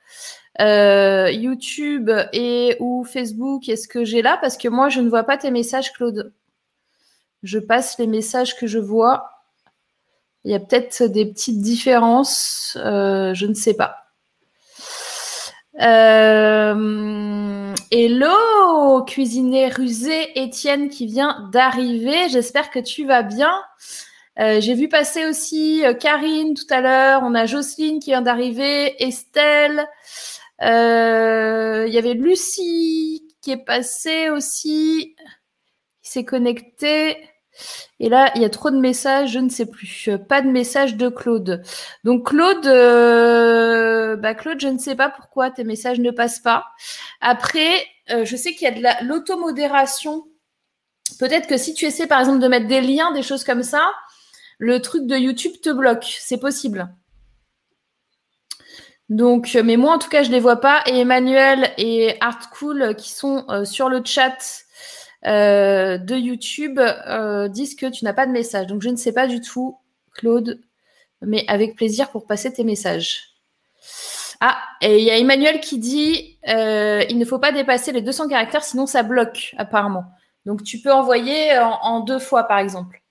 euh, YouTube et ou Facebook et ce que j'ai là, parce que moi je ne vois pas tes messages, Claude. Je passe les messages que je vois. Il y a peut-être des petites différences, je ne sais pas. Euh, Hello, cuisinier rusé Étienne qui vient d'arriver. J'espère que tu vas bien. Euh, j'ai vu passer aussi euh, Karine tout à l'heure. On a Jocelyne qui vient d'arriver, Estelle. Euh, il y avait Lucie qui est passée aussi, qui s'est connectée. Et là, il y a trop de messages, je ne sais plus. Pas de message de Claude. Donc Claude, bah Claude, je ne sais pas pourquoi tes messages ne passent pas. Après, je sais qu'il y a de l'automodération. Peut-être que si tu essaies par exemple de mettre des liens, des choses comme ça, le truc de YouTube te bloque. C'est possible. Donc, mais moi en tout cas, je ne les vois pas. Et Emmanuel et Artcool qui sont euh, sur le chat euh, de YouTube euh, disent que tu n'as pas de message. Donc, je ne sais pas du tout, Claude, mais avec plaisir pour passer tes messages. Ah, et il y a Emmanuel qui dit il ne faut pas dépasser les 200 caractères, sinon ça bloque, apparemment. Donc, tu peux envoyer en deux fois, par exemple.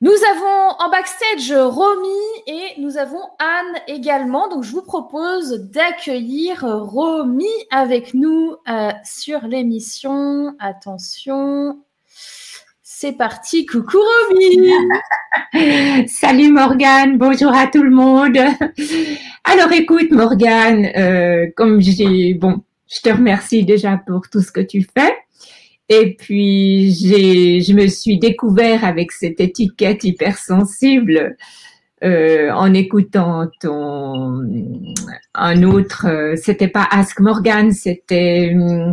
Nous avons en backstage Romy et nous avons Anne également. Donc, je vous propose d'accueillir Romy avec nous euh, sur l'émission. Attention, c'est parti. Coucou Romy. Salut Morgane, bonjour à tout le monde. Alors, écoute Morgane, euh, comme j'ai, bon, je te remercie déjà pour tout ce que tu fais. Et puis, j'ai, je me suis découvert avec cette étiquette hypersensible euh, en écoutant ton un autre. Euh, c'était pas Ask Morgan, c'était euh,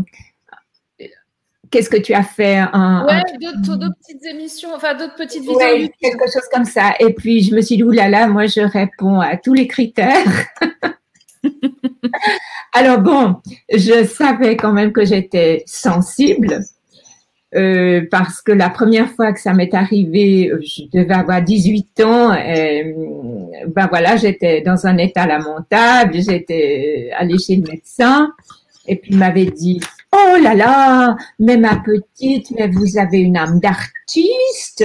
qu'est-ce que tu as fait un, Ouais, D'autres, petites émissions, enfin d'autres petites vidéos. Ouais, quelque chose comme ça. Et puis je me suis dit oulala, moi je réponds à tous les critères. Alors bon, je savais quand même que j'étais sensible. Euh, parce que la première fois que ça m'est arrivé, je devais avoir 18 ans. Et, ben voilà, j'étais dans un état lamentable. J'étais allée chez le médecin et puis il m'avait dit Oh là là, mais ma petite, mais vous avez une âme d'artiste,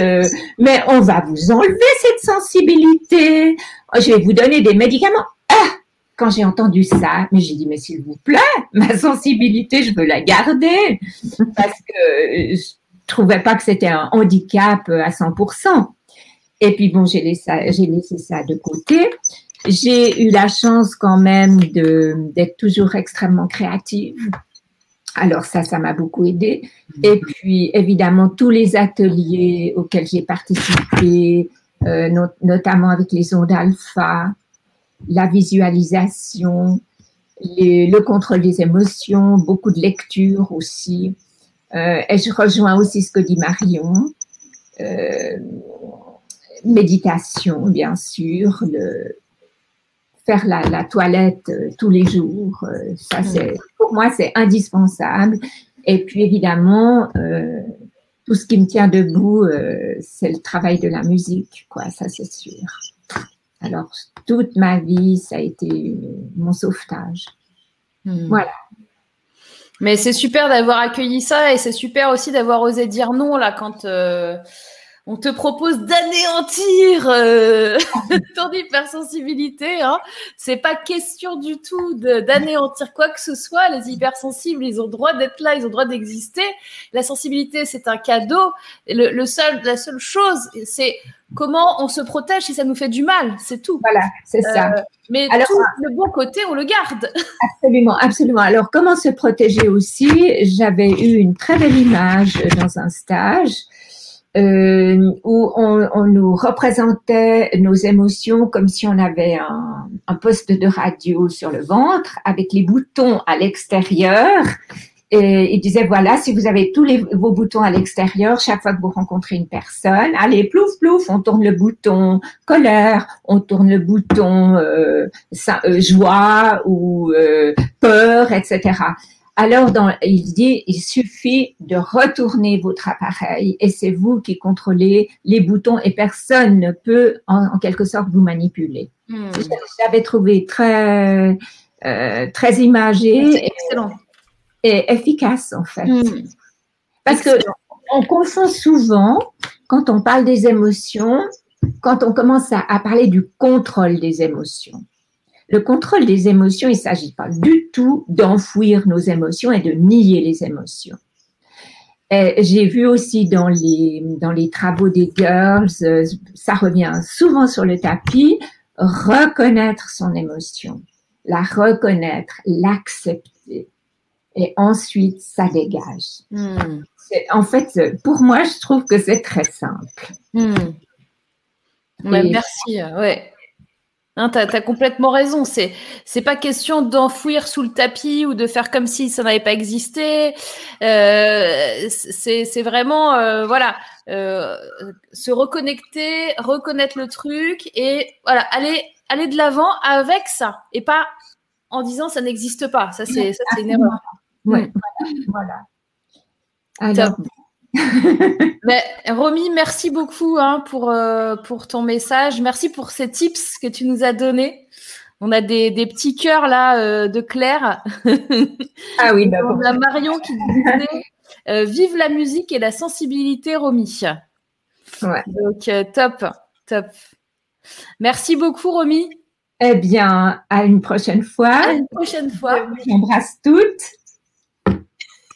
mais on va vous enlever cette sensibilité. Je vais vous donner des médicaments. Quand j'ai entendu ça, mais j'ai dit, mais s'il vous plaît, ma sensibilité, je veux la garder. Parce que je trouvais pas que c'était un handicap à 100%. Et puis bon, j'ai laissé, ça de côté. J'ai eu la chance quand même d'être toujours extrêmement créative. Alors ça, ça m'a beaucoup aidé. Et puis évidemment tous les ateliers auxquels j'ai participé, euh, notamment avec les ondes alpha, la visualisation, le contrôle des émotions, beaucoup de lecture aussi. Euh, et je rejoins aussi ce que dit Marion. Euh, méditation, bien sûr, le, faire la, toilette euh, tous les jours, ça c'est pour moi c'est indispensable. Et puis évidemment, tout ce qui me tient debout, c'est le travail de la musique, quoi, ça c'est sûr. Alors, toute ma vie, ça a été mon sauvetage. Hmm. Voilà. Mais c'est super d'avoir accueilli ça et c'est super aussi d'avoir osé dire non là quand euh, on te propose d'anéantir euh, ton hypersensibilité. Hein. C'est pas question du tout d'anéantir quoi que ce soit. Les hypersensibles, ils ont droit d'être là, ils ont droit d'exister. La sensibilité, c'est un cadeau. le, seul, la seule chose, c'est comment on se protège si ça nous fait du mal. C'est tout. Voilà, c'est ça. Euh, mais Alors, tout le bon côté, on le garde. Absolument, absolument. Alors, comment se protéger aussi? J'avais eu une très belle image dans un stage euh, où on, nous représentait nos émotions comme si on avait un, un, poste de radio sur le ventre avec les boutons à l'extérieur. Et il disait voilà, si vous avez tous les, vos boutons à l'extérieur, chaque fois que vous rencontrez une personne, allez plouf plouf, on tourne le bouton colère, on tourne le bouton euh, euh joie ou euh, peur, etc. Alors, dans, il dit, il suffit de retourner votre appareil et c'est vous qui contrôlez les boutons et personne ne peut, en, quelque sorte, vous manipuler. Hmm. J'avais trouvé très, euh, très imagé. excellent. Et, efficace, en fait. Hmm. Parce que on confond souvent, quand on parle des émotions, quand on commence à parler du contrôle des émotions. Le contrôle des émotions, il ne s'agit pas du tout d'enfouir nos émotions et de nier les émotions. J'ai vu aussi dans les, dans les travaux des girls, euh, ça revient souvent sur le tapis, reconnaître son émotion, la reconnaître, l'accepter. Et ensuite, ça dégage. Hmm. En fait, pour moi, je trouve que c'est très simple. Hmm. merci. Ouais. Hein, tu as, complètement raison. C'est c'est pas question d'enfouir sous le tapis ou de faire comme si ça n'avait pas existé. Euh, c'est vraiment euh, voilà euh, se reconnecter, reconnaître le truc et voilà aller aller de l'avant avec ça et pas en disant ça n'existe pas. Ça c'est ça c'est une erreur. Ouais, voilà. Alors, ben, Romy, merci beaucoup hein, pour, euh, pour ton message. Merci pour ces tips que tu nous as donnés. On a des, des petits cœurs là euh, de Claire. Ah oui, d'accord. On a Marion qui disait euh, Vive la musique et la sensibilité, Romy. Ouais. Donc, top, top. Merci beaucoup, Romy. Eh bien, à une prochaine fois. À une prochaine fois. J'embrasse toutes.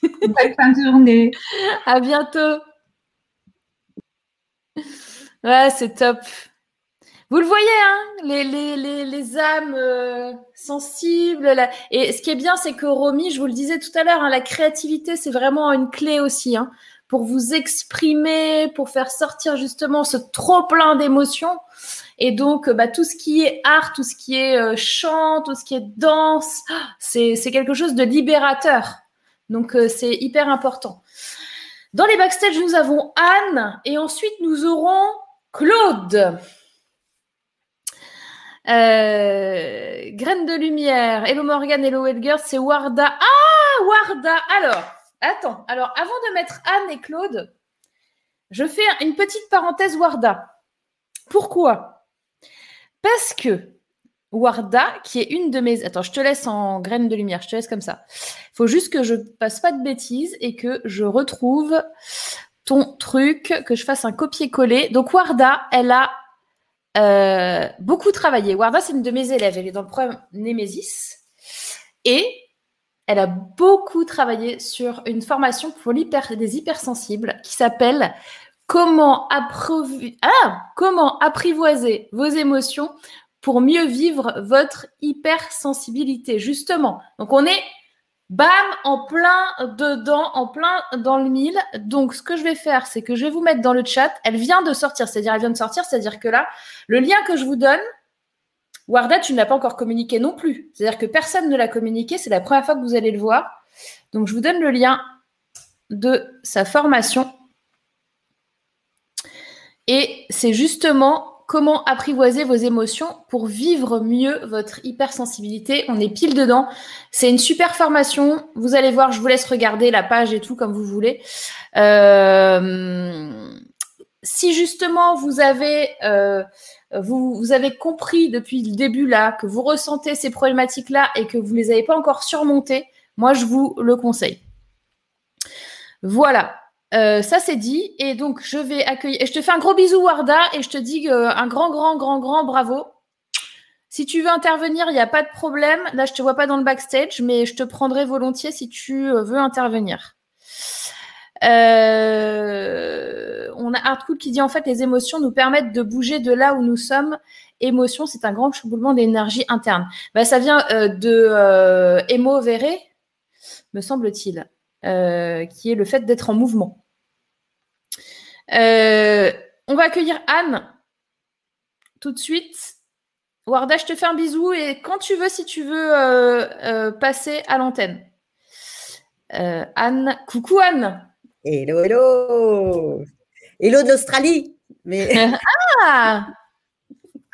Bonne fin de journée. À bientôt. Ouais, c'est top. Vous le voyez, hein, les, les, les, âmes euh, sensibles. Et ce qui est bien, c'est que Romy, je vous le disais tout à l'heure, hein, la créativité, c'est vraiment une clé aussi hein, pour vous exprimer, pour faire sortir justement ce trop plein d'émotions. Et donc, bah, tout ce qui est art, tout ce qui est euh, chant, tout ce qui est danse, c'est quelque chose de libérateur. Donc, euh, c'est hyper important. Dans les backstage, nous avons Anne et ensuite nous aurons Claude. Euh, Graine de lumière, Hello Morgan, Hello Edgar, c'est Warda. Ah, Warda Alors, attends. Alors, avant de mettre Anne et Claude, je fais une petite parenthèse Warda. Pourquoi? Parce que Warda, qui est une de mes. Attends, je te laisse en graine de lumière, je te laisse comme ça. Il faut juste que je passe pas de bêtises et que je retrouve ton truc, que je fasse un copier-coller. Donc, Warda, elle a euh, beaucoup travaillé. Warda, c'est une de mes élèves. Elle est dans le programme Nemesis. Et elle a beaucoup travaillé sur une formation pour des hypersensibles qui s'appelle Comment, ah, comment apprivoiser vos émotions pour mieux vivre votre hypersensibilité, justement. Donc, on est bam, en plein dedans, en plein dans le mille. Donc, ce que je vais faire, c'est que je vais vous mettre dans le chat. Elle vient de sortir, c'est-à-dire, elle vient de sortir, c'est-à-dire que là, le lien que je vous donne, Warda, tu ne l'as pas encore communiqué non plus. C'est-à-dire que personne ne l'a communiqué, c'est la première fois que vous allez le voir. Donc, je vous donne le lien de sa formation. Et c'est justement comment apprivoiser vos émotions pour vivre mieux votre hypersensibilité? On est pile dedans. C'est une super formation. Vous allez voir, je vous laisse regarder la page et tout comme vous voulez. Euh, si justement vous avez, euh, vous, vous, avez compris depuis le début là que vous ressentez ces problématiques-là et que vous ne les avez pas encore surmontées, moi je vous le conseille. Voilà. Euh, ça c'est dit et donc je vais accueillir et je te fais un gros bisou Warda et je te dis un grand grand grand grand bravo. Si tu veux intervenir, il n'y a pas de problème. Là, je te vois pas dans le backstage, mais je te prendrai volontiers si tu euh, veux intervenir. Euh, on a Hardcool qui dit en fait les émotions nous permettent de bouger de là où nous sommes. Émotion, c'est un grand chamboulement d'énergie interne. Bah, ça vient de Emo Vere, me semble-t-il, qui est le fait d'être en mouvement. Euh, on va accueillir Anne tout de suite. Warda, je te fais un bisou et quand tu veux, si tu veux euh, euh, passer à l'antenne. Anne, coucou Anne. Hello, hello. Hello de l'Australie. Mais... ah,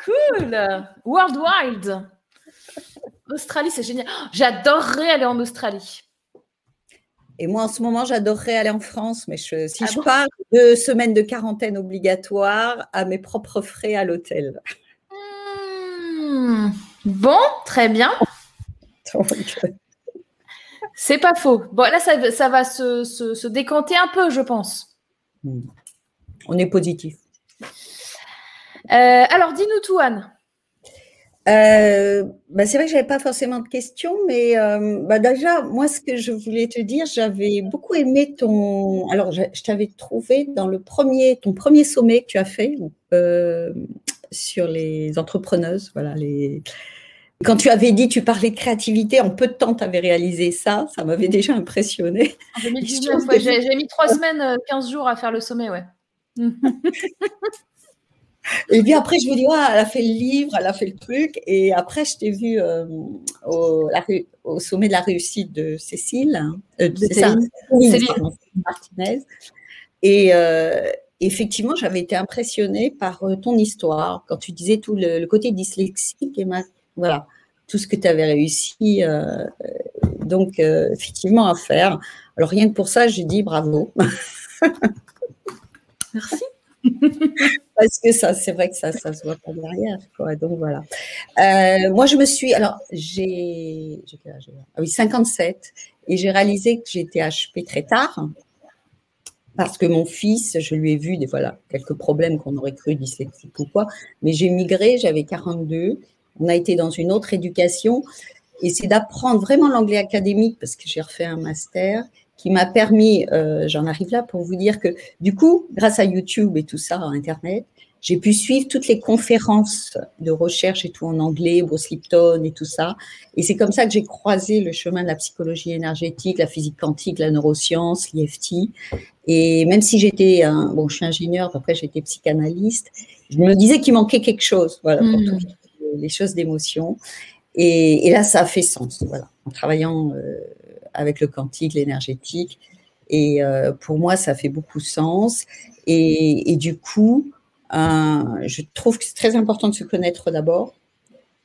cool. World Wild. Australie, c'est génial. J'adorerais aller en Australie. Et moi, en ce moment, j'adorerais aller en France, mais si ah je pars deux semaines de quarantaine obligatoire à mes propres frais à l'hôtel. Hmm. Bon, très bien. C'est pas faux. Bon, là, ça, va se, décanter un peu, je pense. Hmm. On est positif. Euh, alors, dis-nous tout, Anne. Euh, bah, c'est vrai que j'avais pas forcément de questions, mais euh, bah, déjà, moi, ce que je voulais te dire, j'avais beaucoup aimé ton. Alors, je, t'avais trouvé dans le premier, ton premier sommet que tu as fait euh, sur les entrepreneuses, voilà, les. Quand tu avais dit, tu parlais de créativité, en peu de temps, tu avais réalisé ça. Ça m'avait déjà impressionné. En 2019, ouais, j'ai mis trois semaines, 15 jours à faire le sommet, ouais. Et puis après, je me dis, elle a fait le livre, elle a fait le truc. Et après, je t'ai vu euh, au, au, sommet de la réussite de Cécile. Hein. Euh, c'est ça, Martinez. Et euh, effectivement, j'avais été impressionnée par ton histoire quand tu disais tout le, côté dyslexique et voilà, tout ce que tu avais réussi. donc, effectivement, à faire. Alors, rien que pour ça, j'ai dit bravo. Merci. Parce que ça, c'est vrai que ça, ça se voit pas derrière. Donc voilà. Euh, moi, je me suis. Alors, j'ai. Ah oui, 57. Et j'ai réalisé que j'étais HP très tard. Parce que mon fils, je lui ai vu des voilà, quelques problèmes qu'on aurait cru dyslexique ou quoi. Mais j'ai migré, j'avais 42. On a été dans une autre éducation. Et c'est d'apprendre vraiment l'anglais académique parce que j'ai refait un master qui m'a permis, euh, j'en arrive là pour vous dire que du coup, grâce à YouTube et tout ça, Internet, j'ai pu suivre toutes les conférences de recherche et tout en anglais, Bruce Lipton et tout ça. Et c'est comme ça que j'ai croisé le chemin de la psychologie énergétique, la physique quantique, la neuroscience, l'IFT. Et même si j'étais, un, bon, je suis ingénieur, après j'étais psychanalyste, je me disais qu'il manquait quelque chose, voilà, pour mmh. toutes les choses d'émotion. Et, et, là, ça a fait sens, voilà, en travaillant euh, avec le quantique, l'énergétique. Et euh, pour moi, ça fait beaucoup sens. Et, du coup, euh, je trouve que c'est très important de se connaître d'abord.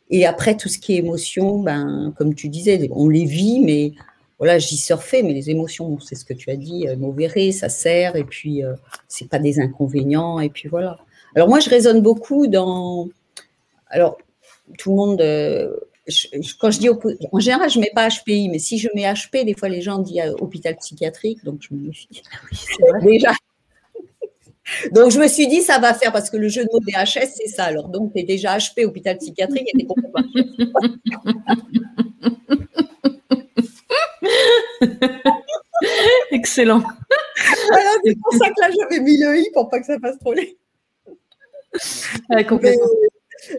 Et après, tout ce qui est émotion, ben, comme tu disais, on les vit, mais voilà, j'y surfais, mais les émotions, c'est ce que tu as dit, euh, mauvais, ça sert, et puis euh, c'est pas des inconvénients, et puis voilà. Alors moi, je raisonne beaucoup dans. Alors, tout le monde quand je dis en général, je ne mets pas HPI, mais si je mets HP, des fois les gens disent euh, hôpital psychiatrique, donc je me méfie. Déjà. Donc je me suis dit, ça va faire, parce que le jeu de mots DHS, c'est ça. Alors donc, tu es déjà HP, hôpital psychiatrique, et Excellent. c'est pour ça que là, j'avais mis le i pour pas que ça fasse trop complètement. Mais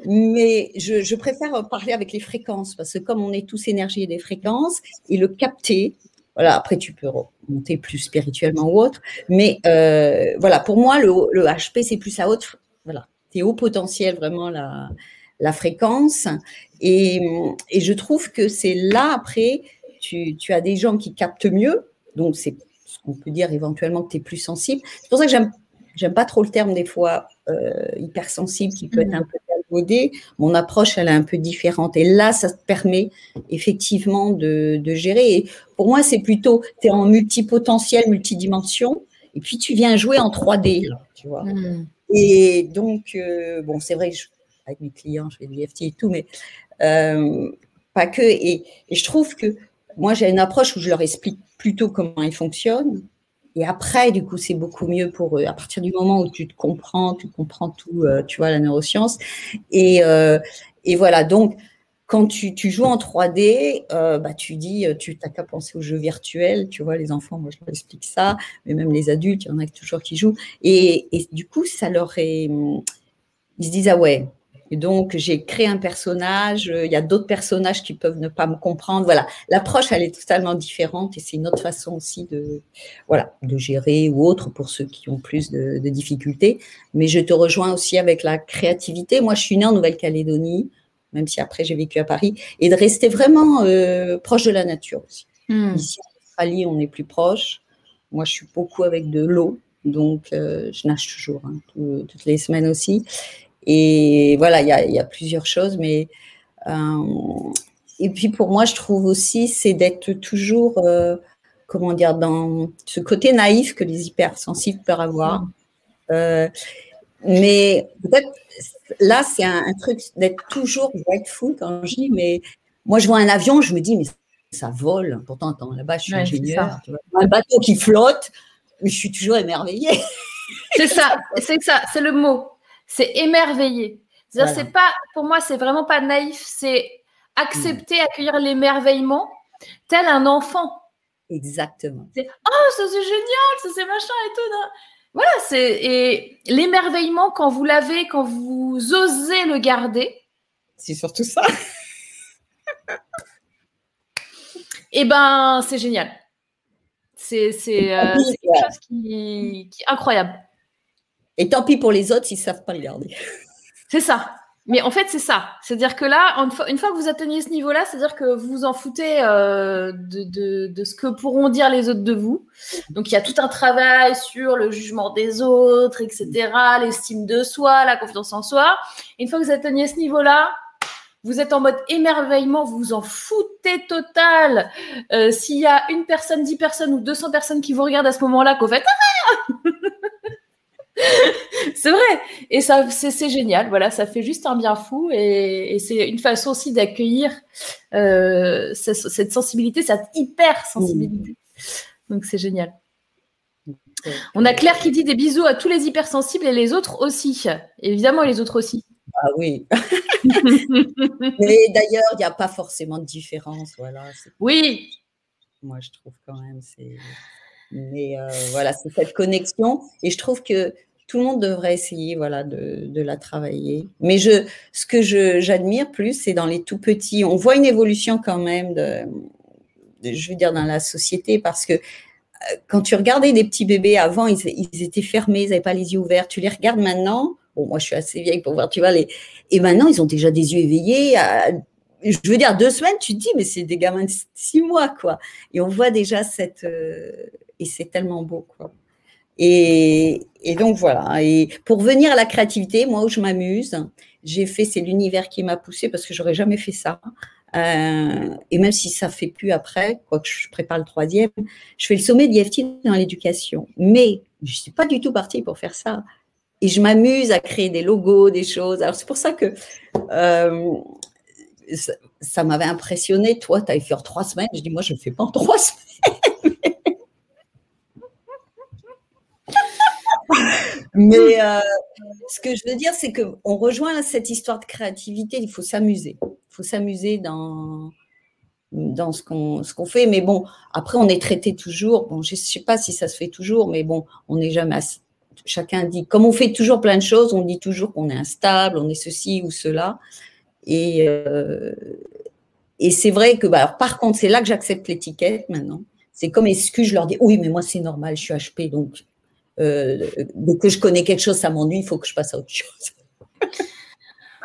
je, préfère parler avec les fréquences parce que comme on est tous énergie et des fréquences, et le capter, voilà, après tu peux monter plus spirituellement ou autre, mais euh, voilà, pour moi, le, HP, c'est plus à haute, voilà, c'est haut potentiel vraiment la, la fréquence. Et, je trouve que c'est là, après, tu, tu, as des gens qui captent mieux, donc c'est ce qu'on peut dire éventuellement que tu es plus sensible. C'est pour ça que j'aime j'aime pas trop le terme des fois euh, hypersensible qui peut être mmh. un peu mon approche, elle est un peu différente. Et là, ça te permet effectivement de, gérer. Et pour moi, c'est plutôt, tu es en multipotentiel, multidimension, et puis tu viens jouer en 3D, tu vois. Hmm. Et donc, euh, bon, c'est vrai que avec mes clients, je fais de l'IFT et tout, mais euh, pas que. Et, et, je trouve que moi, j'ai une approche où je leur explique plutôt comment ils fonctionnent. Et après, du coup, c'est beaucoup mieux pour eux. À partir du moment où tu te comprends, tu comprends tout, euh, tu vois, la neuroscience. Et, euh, et voilà, donc, quand tu, tu joues en 3D, euh, bah, tu dis, tu n'as qu'à penser aux jeux virtuels. Tu vois, les enfants, moi, je leur explique ça, mais même les adultes, il y en a toujours qui jouent. Et, et du coup, ça leur est. Ils se disent, ah ouais, et donc, j'ai créé un personnage. Euh, il y a d'autres personnages qui peuvent ne pas me comprendre. Voilà, l'approche, elle est totalement différente et c'est une autre façon aussi de, voilà, de gérer ou autre pour ceux qui ont plus de, difficultés. Mais je te rejoins aussi avec la créativité. Moi, je suis née en Nouvelle-Calédonie, même si après j'ai vécu à Paris, et de rester vraiment euh, proche de la nature aussi. Hmm. Ici, en Australie, on est plus proche. Moi, je suis beaucoup avec de l'eau, donc euh, je nage toujours, hein, toutes les semaines aussi. Et voilà, il y a, plusieurs choses, mais euh, et puis pour moi, je trouve aussi, c'est d'être toujours, euh, comment dire, dans ce côté naïf que les hypersensibles peuvent avoir. Euh, mais peut-être là, c'est un, truc d'être toujours grateful quand je dis, mais moi, je vois un avion, je me dis, mais ça vole. Pourtant, attends, là-bas, je suis ingénieur. un bateau qui flotte, mais je suis toujours émerveillée. C'est ça, c'est ça, c'est le mot c'est émerveillé. C'est-à-dire, c'est pas, pour moi, c'est vraiment pas naïf, c'est accepter, accueillir l'émerveillement tel un enfant. Exactement. C'est, oh, ça c'est génial, ça c'est machin et tout. Voilà, c'est et l'émerveillement quand vous l'avez, quand vous osez le garder. C'est surtout ça. eh ben, c'est génial. C'est c'est euh, quelque chose qui, qui est incroyable. Et tant pis pour les autres s'ils ne savent pas regarder. C'est ça. Mais en fait, c'est ça. C'est-à-dire que là, une fois, que vous atteignez ce niveau-là, c'est-à-dire que vous vous en foutez euh, de, de, ce que pourront dire les autres de vous. Donc, il y a tout un travail sur le jugement des autres, etc., l'estime de soi, la confiance en soi. une fois que vous atteignez ce niveau-là, vous êtes en mode émerveillement, vous vous en foutez total. Euh, S'il y a une personne, dix personnes ou 200 personnes qui vous regardent à ce moment-là, qu'au fait, c'est vrai. Et ça, c'est génial. Voilà, ça fait juste un bien fou. Et, c'est une façon aussi d'accueillir euh, cette, sensibilité, cette hyper sensibilité. Donc c'est génial. On a Claire qui dit des bisous à tous les hypersensibles et les autres aussi. Évidemment, les autres aussi. Ah oui. Mais d'ailleurs, il n'y a pas forcément de différence. Voilà. Oui. Moi, je trouve quand même. c'est mais euh, voilà, c'est cette connexion. Et je trouve que tout le monde devrait essayer voilà, de, la travailler. Mais je, ce que j'admire plus, c'est dans les tout petits. On voit une évolution quand même, je veux dire, dans la société, parce que euh, quand tu regardais des petits bébés avant, ils, ils étaient fermés, ils n'avaient pas les yeux ouverts. Tu les regardes maintenant. Bon, moi, je suis assez vieille pour voir, tu vois, les... et maintenant, ils ont déjà des yeux éveillés. je veux dire, deux semaines, tu te dis, mais c'est des gamins de six mois, quoi. Et on voit déjà cette, euh, et c'est tellement beau, quoi. Et, donc voilà. Et pour venir à la créativité, moi où je m'amuse, j'ai fait, c'est l'univers qui m'a poussé parce que j'aurais jamais fait ça. Euh, et même si ça fait plus après, quoique je prépare le troisième, je fais le sommet d'IFT dans l'éducation. Mais je suis pas du tout partie pour faire ça. Et je m'amuse à créer des logos, des choses. Alors c'est pour ça que euh, ça, m'avait impressionné. Toi, tu avais fait en trois semaines. Je dis, moi, je ne fais pas en trois semaines. Mais euh, ce que je veux dire, c'est qu'on rejoint cette histoire de créativité. Il faut s'amuser. Il faut s'amuser dans, dans ce qu'on ce qu'on fait. Mais bon, après, on est traité toujours. Bon, je ne sais pas si ça se fait toujours, mais bon, on n'est jamais Chacun dit, comme on fait toujours plein de choses, on dit toujours qu'on est instable, on est ceci ou cela. Et, euh, et c'est vrai que, bah, par contre, c'est là que j'accepte l'étiquette maintenant. C'est comme excuse, je leur dis, oui, mais moi, c'est normal, je suis HP, donc euh, dès que je connais quelque chose, ça m'ennuie, il faut que je passe à autre chose. Il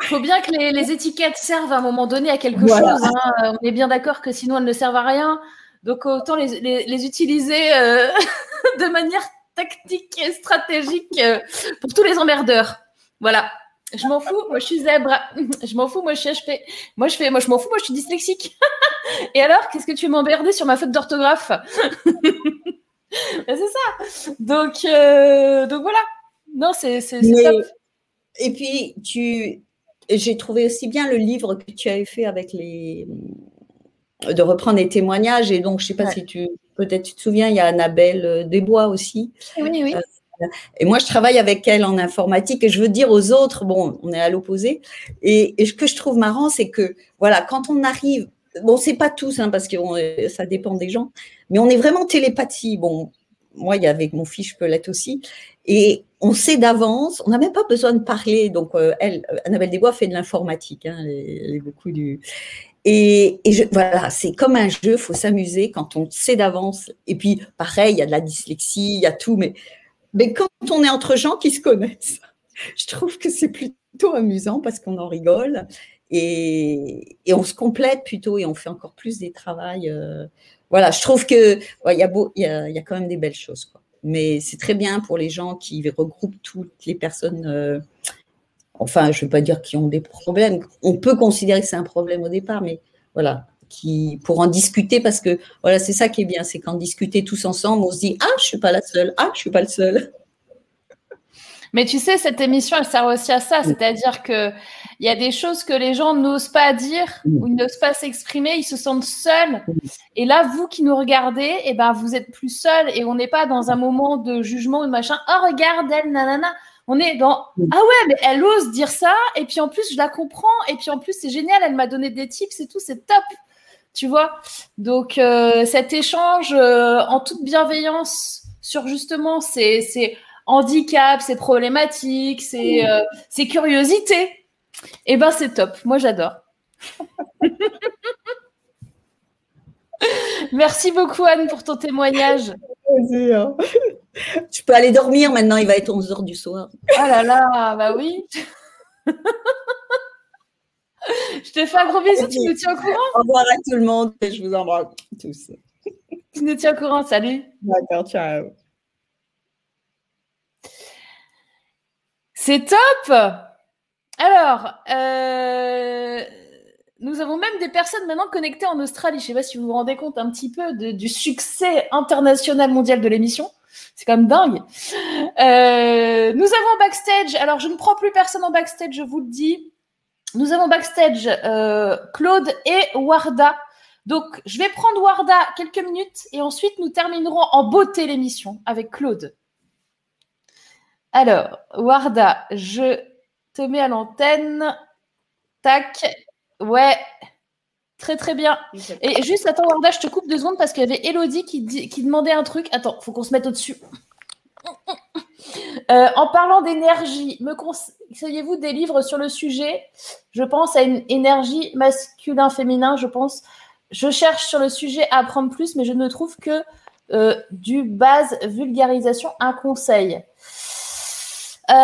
faut bien que les, étiquettes servent à un moment donné à quelque chose. Hein. On est bien d'accord que sinon elles ne servent à rien. Donc autant les, utiliser euh, de manière tactique et stratégique euh, pour tous les emmerdeurs. Voilà. Je m'en fous, moi je suis zèbre. Je m'en fous, moi je suis HP. Moi je fais, moi je m'en fous, moi je suis dyslexique. et alors, qu'est-ce que tu m'emmerder sur ma faute d'orthographe? c'est ça. Donc, euh, donc voilà. Non, c'est top. Et puis, tu, j'ai trouvé aussi bien le livre que tu avais fait avec les de reprendre les témoignages. Et donc, je ne sais pas si tu peut-être tu te souviens, il y a Annabelle Desbois aussi. Oui, oui. Euh, et moi, je travaille avec elle en informatique et je veux dire aux autres, bon, on est à l'opposé. Et, ce que je trouve marrant, c'est que, voilà, quand on arrive, bon, c'est pas tous, hein, parce que ça dépend des gens, mais on est vraiment télépathie. Bon, moi, il avec mon fils, je peux l'être aussi. Et on sait d'avance, on n'a même pas besoin de parler. Donc, euh, elle, Annabelle Desbois fait de l'informatique, hein, elle, est beaucoup du. Et, voilà, c'est comme un jeu, faut s'amuser quand on sait d'avance. Et puis, pareil, il y a de la dyslexie, il y a tout, mais, mais quand on est entre gens qui se connaissent, je trouve que c'est plutôt amusant parce qu'on en rigole et, on se complète plutôt et on fait encore plus des travails. Euh, voilà, je trouve que il y, a y, a, y a quand même des belles choses. Mais c'est très bien pour les gens qui regroupent toutes les personnes. Euh, enfin, je ne veux pas dire qui ont des problèmes. On peut considérer que c'est un problème au départ, mais voilà, qui pour en discuter parce que voilà, c'est ça qui est bien, c'est qu'en discuter tous ensemble, on se dit ah, je suis pas la seule, ah, je suis pas le seul. Mais tu sais, cette émission, elle sert aussi à ça, c'est-à-dire que il y a des choses que les gens n'osent pas dire ou ils n'osent pas s'exprimer, ils se sentent seuls. Et là, vous qui nous regardez, eh ben, vous êtes plus seuls et on n'est pas dans un moment de jugement ou de machin. Oh, regarde elle, nanana. On est dans ah ouais, mais elle ose dire ça, et puis en plus je la comprends, et puis en plus c'est génial, elle m'a donné des tips et tout, c'est top, tu vois? Donc euh, cet échange euh, en toute bienveillance sur justement ces, handicaps, ces problématiques, ces, euh, curiosités, et eh ben c'est top. Moi j'adore. Merci beaucoup Anne pour ton témoignage. Hein. Tu peux aller dormir maintenant, il va être 11h du soir. Ah là là, bah oui. je te fais un gros bisou, tu nous tiens au courant? Au revoir à tout le monde et je vous embrasse tous. Tu nous tiens au courant, salut. D'accord, ciao. C'est top Alors, euh, nous avons même des personnes maintenant connectées en Australie. Je ne sais pas si vous vous rendez compte un petit peu du succès international mondial de l'émission. C'est quand même dingue. Euh, nous avons backstage. Alors, je ne prends plus personne en backstage, je vous le dis. Nous avons backstage euh, Claude et Warda. Donc, je vais prendre Warda quelques minutes et ensuite nous terminerons en beauté l'émission avec Claude. Alors, Warda, je te mets à l'antenne. Tac. Ouais. Très très bien. Et juste, attends, Warda, je te coupe deux secondes parce qu'il y avait Elodie qui, qui demandait un truc. Attends, faut qu'on se mette au-dessus. Euh, en parlant d'énergie, me conseillez-vous des livres sur le sujet? Je pense à une énergie masculin-féminin, je pense. Je cherche sur le sujet à apprendre plus, mais je ne trouve que euh, du base vulgarisation, un conseil. Euh,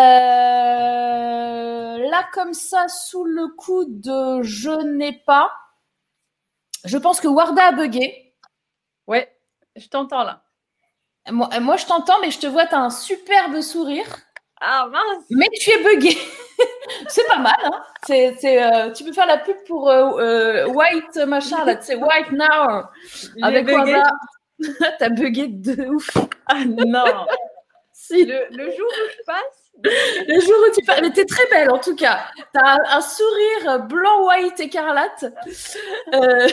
là, comme ça, sous le coup de je n'ai pas, je pense que Warda a bugué. Ouais, je t'entends là. Moi, euh, moi je t'entends, mais je te vois, tu as un superbe sourire. Ah mince Mais tu es bugué. c'est pas mal. Hein c'est, euh, tu peux faire la pub pour White machin, là, tu sais, White Now. Avec Warda. T'as bugué de ouf. Ah non si. le, le jour où je passe, le jour où tu parles, mais t'es très belle en tout cas. T'as un, sourire blanc, white, écarlate. Euh...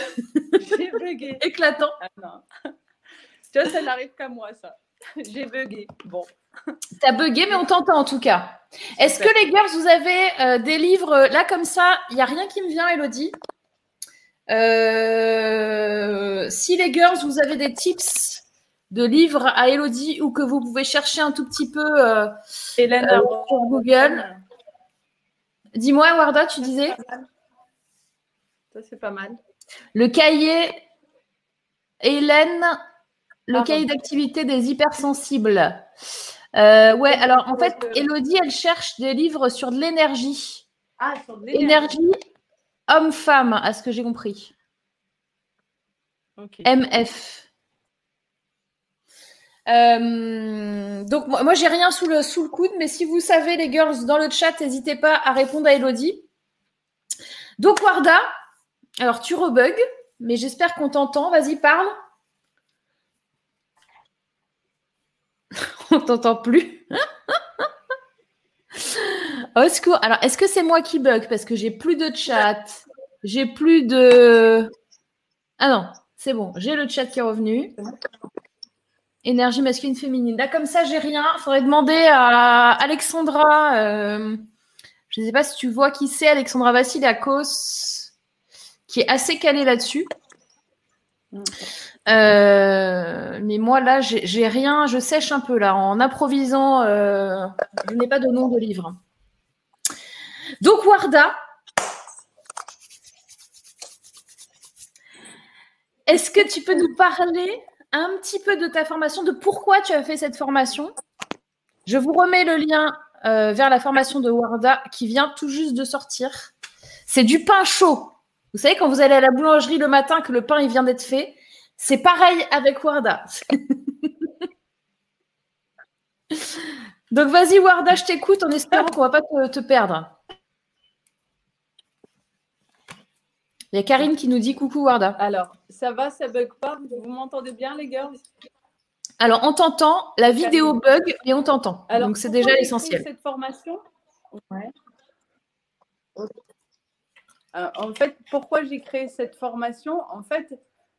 J'ai bugué. Éclatant. Ah, non. Tu vois, ça n'arrive qu'à moi, ça. J'ai bugué. Bon. T'as bugué, mais on t'entend en tout cas. Est-ce que les girls, vous avez euh, des livres là comme ça Il n'y a rien qui me vient, Elodie? Euh, si les girls, vous avez des tips de livres à Elodie ou que vous pouvez chercher un tout petit peu euh, euh, sur Google. Dis-moi, Warda, tu disais? Ça, c'est pas mal. Le cahier Hélène, le cahier d'activité des hypersensibles. Euh, ouais, alors en fait, Elodie, elle cherche des livres sur de l'énergie. Ah, sur de l'énergie. Énergie homme-femme, à ce que j'ai compris. MF. Euh, donc moi, moi j'ai rien sous le, coude, mais si vous savez les girls dans le chat, n'hésitez pas à répondre à Elodie. Donc Warda, alors tu rebugs, mais j'espère qu'on t'entend. Vas-y, parle. On t'entend plus. Au secours. Alors, est-ce que c'est moi qui bug? Parce que j'ai plus de chat J'ai plus de. Ah non, c'est bon. J'ai le chat qui est revenu. Énergie masculine, féminine. Là, comme ça, j'ai rien. Il faudrait demander à Alexandra. Euh, je ne sais pas si tu vois qui c'est, Alexandra Vassiliakos, qui est assez calée là-dessus. Euh, mais moi, là, j'ai rien. Je sèche un peu, là. En improvisant, euh, je n'ai pas de nom de livre. Donc, Warda. Est-ce que tu peux nous parler un petit peu de ta formation, de pourquoi tu as fait cette formation. Je vous remets le lien euh, vers la formation de Warda qui vient tout juste de sortir. C'est du pain chaud. Vous savez, quand vous allez à la boulangerie le matin, que le pain il vient d'être fait, c'est pareil avec Warda. Donc vas-y Warda, je t'écoute en espérant qu'on ne va pas te perdre. Il y a Karine qui nous dit coucou Warda. Alors, ça va, ça bug pas Vous m'entendez bien les girls? Alors, on t'entend, la vidéo bug et on t'entend. Donc, c'est déjà l'essentiel. cette formation? Ouais. Euh, en fait, pourquoi j'ai créé cette formation? En fait,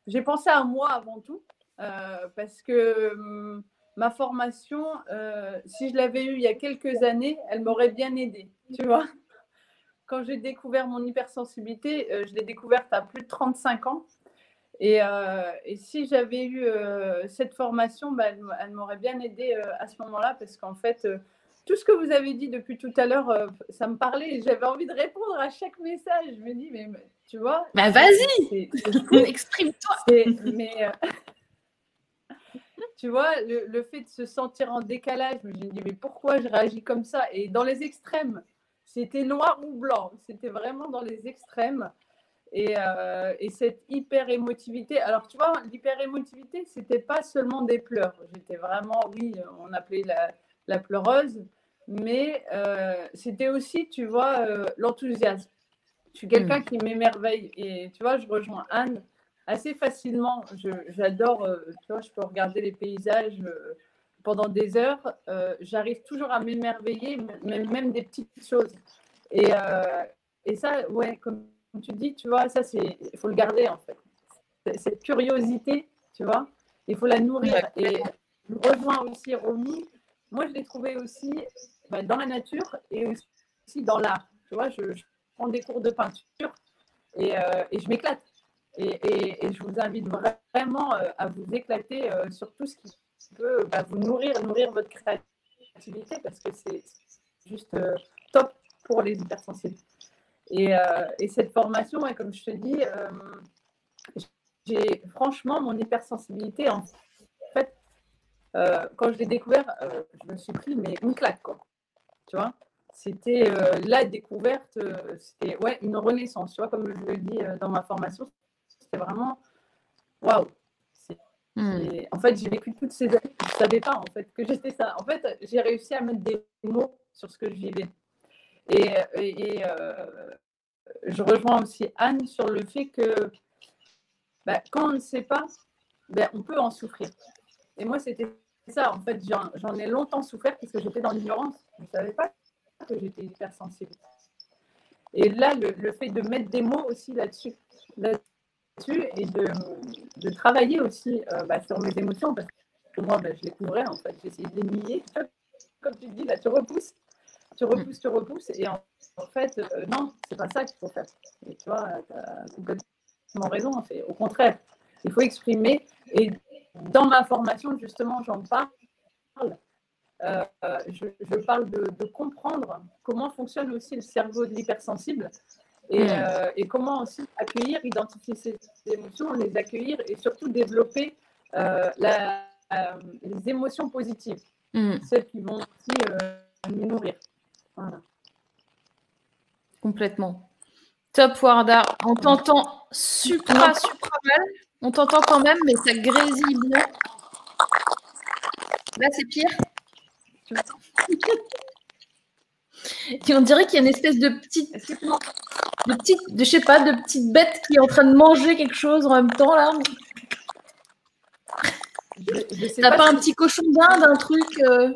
j'ai pensé à moi avant tout, euh, parce que hum, ma formation, euh, si je l'avais eue il y a quelques années, elle m'aurait bien aidée, tu vois? Quand j'ai découvert mon hypersensibilité, euh, je l'ai découverte à plus de 35 ans. Et, euh, et si j'avais eu cette formation, bah, elle, m'aurait bien aidée à ce moment-là, parce qu'en fait, tout ce que vous avez dit depuis tout à l'heure, ça me parlait. J'avais envie de répondre à chaque message. Je me dis, mais tu vois. Bah vas-y, exprime-toi. Mais tu vois, le, fait de se sentir en décalage, je me dis, mais pourquoi je réagis comme ça? Et dans les extrêmes, c'était noir ou blanc, c'était vraiment dans les extrêmes. Et, euh, cette hyper émotivité. Alors, tu vois, l'hyper émotivité, c'était pas seulement des pleurs. J'étais vraiment, oui, on appelait la, pleureuse, mais euh, c'était aussi, tu vois, euh, l'enthousiasme. Je suis quelqu'un hmm. qui m'émerveille. Et tu vois, je rejoins Anne assez facilement. J'adore, tu vois, je peux regarder les paysages pendant des heures. Euh, j'arrive toujours à m'émerveiller, même, même des petites choses. Et, et ça, ouais, comme tu dis, tu vois, ça, c'est, il faut le garder en fait. Cette curiosité, tu vois, il faut la nourrir. Et je rejoins aussi Romy. Moi, je l'ai trouvé aussi bah, dans la nature et aussi dans l'art. Tu vois, je, prends des cours de peinture et, et je m'éclate. Et, je vous invite vraiment euh, à vous éclater euh, sur tout ce qui peut bah, vous nourrir, nourrir votre créativité parce que c'est juste euh, top pour les hypersensibles. Et, et cette formation, comme je te dis, j'ai franchement mon hypersensibilité en fait, quand je l'ai découvert, je me suis pris mais une claque quoi. Tu vois? C'était la découverte, c'était ouais, une renaissance, tu vois, comme je le dis dans ma formation, vraiment waouh. Hmm. En fait, j'ai vécu toutes ces années, je ne savais pas en fait que j'étais ça. En fait, j'ai réussi à mettre des mots sur ce que je vivais. Et, et, euh, je rejoins aussi Anne sur le fait que bah, quand on ne sait pas, ben, on peut en souffrir. Et moi, c'était ça. En fait, j'en ai longtemps souffert parce que j'étais dans l'ignorance. Je ne savais pas que j'étais hypersensible. Et là, le, fait de mettre des mots aussi là-dessus, là dessus et de, travailler aussi euh, bah, sur mes émotions parce que moi, bah, je les couvrais en fait. J'essayais de les nier. Comme tu dis, là, tu repousses, tu repousses, tu repousses. Et en, fait, euh, non, c'est pas ça qu'il faut faire. Et tu vois, tu as complètement raison. Fait. Au contraire, il faut exprimer. Et dans ma formation, justement, j'en parle. Euh, je, je, parle de, comprendre comment fonctionne aussi le cerveau de l'hypersensible et, euh, et, comment aussi accueillir, identifier ces émotions, les accueillir et surtout développer euh, la, euh, les émotions positives, mm. celles qui vont aussi nous nourrir. Voilà. Complètement. Top Warda, on t'entend super, super mal. On t'entend quand même, mais ça grésille bien. Là, c'est pire. Et on dirait qu'il y a une espèce de petite de petites, de, je sais pas, de petites bêtes qui est en train de manger quelque chose en même temps là. T'as pas, pas un petit cochon d'Inde, un truc euh,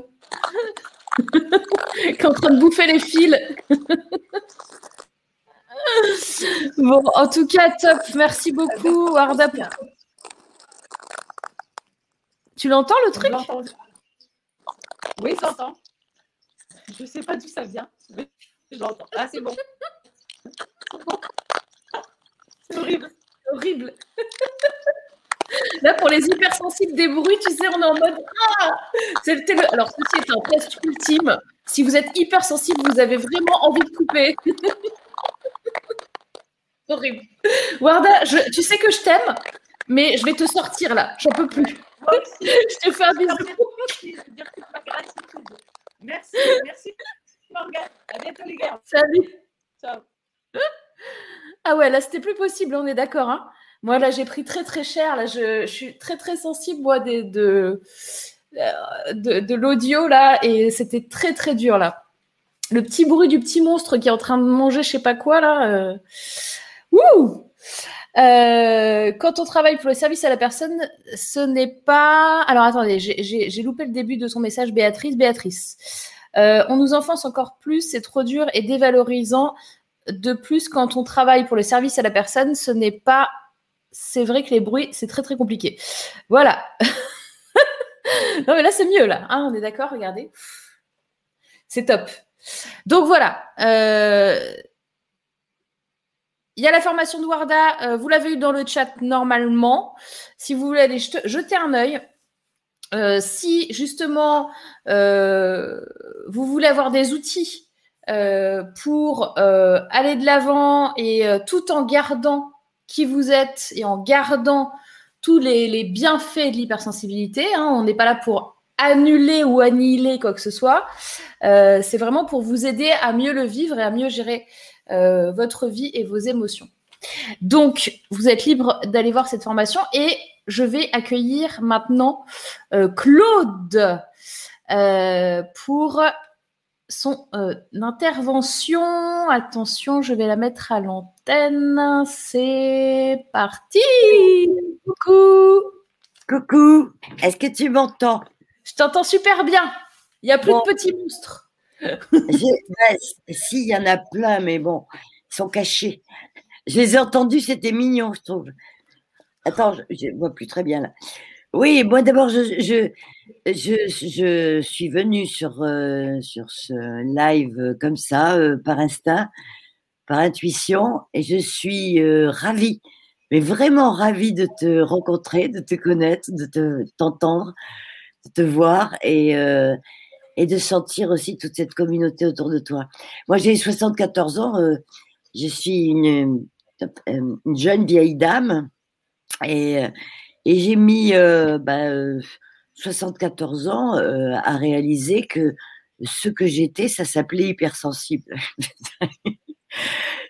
qui est en train de bouffer les fils. bon, en tout cas, top. Merci beaucoup, Arda. Tu l'entends le truc? Oui, j'entends. Je sais pas d'où ça vient, mais je l'entends. Ah, c'est bon. C'est horrible. Horrible. Là, pour les hypersensibles des bruits, tu sais, on est en mode ah le... Alors, ceci est un test ultime. Si vous êtes hypersensible, vous avez vraiment envie de couper. Horrible. Warda, tu sais que je t'aime, mais je vais te sortir là. J'en peux plus. je te fais un bisou. Merci, merci Morgane. À bientôt les gars. Salut. Ciao. Ah ouais, là, c'était plus possible, on est d'accord. Hein moi, là, j'ai pris très, très cher. Là, je, suis très, très sensible, moi, des, de, euh, de, l'audio, là, et c'était très, très dur, là. Le petit bruit du petit monstre qui est en train de manger je sais pas quoi, là. Euh... Ouh euh, quand on travaille pour le service à la personne, ce n'est pas. Alors attendez, j'ai loupé le début de son message, Béatrice. Béatrice, on nous enfonce encore plus, c'est trop dur et dévalorisant de plus, quand on travaille pour le service à la personne, ce n'est pas. C'est vrai que les bruits, c'est très très compliqué. Voilà. non, mais là, c'est mieux, là. Hein, on est d'accord, regardez. C'est top. Donc voilà. Euh, il y a la formation de Warda. Euh, vous l'avez eu dans le chat normalement. Si vous voulez aller jeter un œil. Euh, si justement vous voulez avoir des outils pour aller de l'avant et tout en gardant qui vous êtes et en gardant tous les, bienfaits de l'hypersensibilité. Hein. On n'est pas là pour annuler ou annihiler quoi que ce soit. Euh, c'est vraiment pour vous aider à mieux le vivre et à mieux gérer euh, votre vie et vos émotions. Donc, vous êtes libre d'aller voir cette formation et je vais accueillir maintenant euh, Claude pour son intervention. Attention, je vais la mettre à l'antenne. C'est parti. Coucou. Coucou. Est-ce que tu m'entends? Je t'entends super bien. Il n'y a plus de petits monstres. si, il y en a plein, mais bon, ils sont cachés. Je les ai entendus, c'était mignon, je trouve. Attends, je ne vois plus très bien là. Oui, moi d'abord, je, je, je, suis venue sur, euh, sur ce live comme ça, euh, par instinct, par intuition, et je suis euh, ravie, mais vraiment ravie de te rencontrer, de te connaître, de t'entendre te voir et, euh, et de sentir aussi toute cette communauté autour de toi. Moi, j'ai 74 ans, euh, je suis une, une, jeune vieille dame et, et j'ai mis 74 bah, ans euh, à réaliser que ce que j'étais, ça s'appelait hypersensible.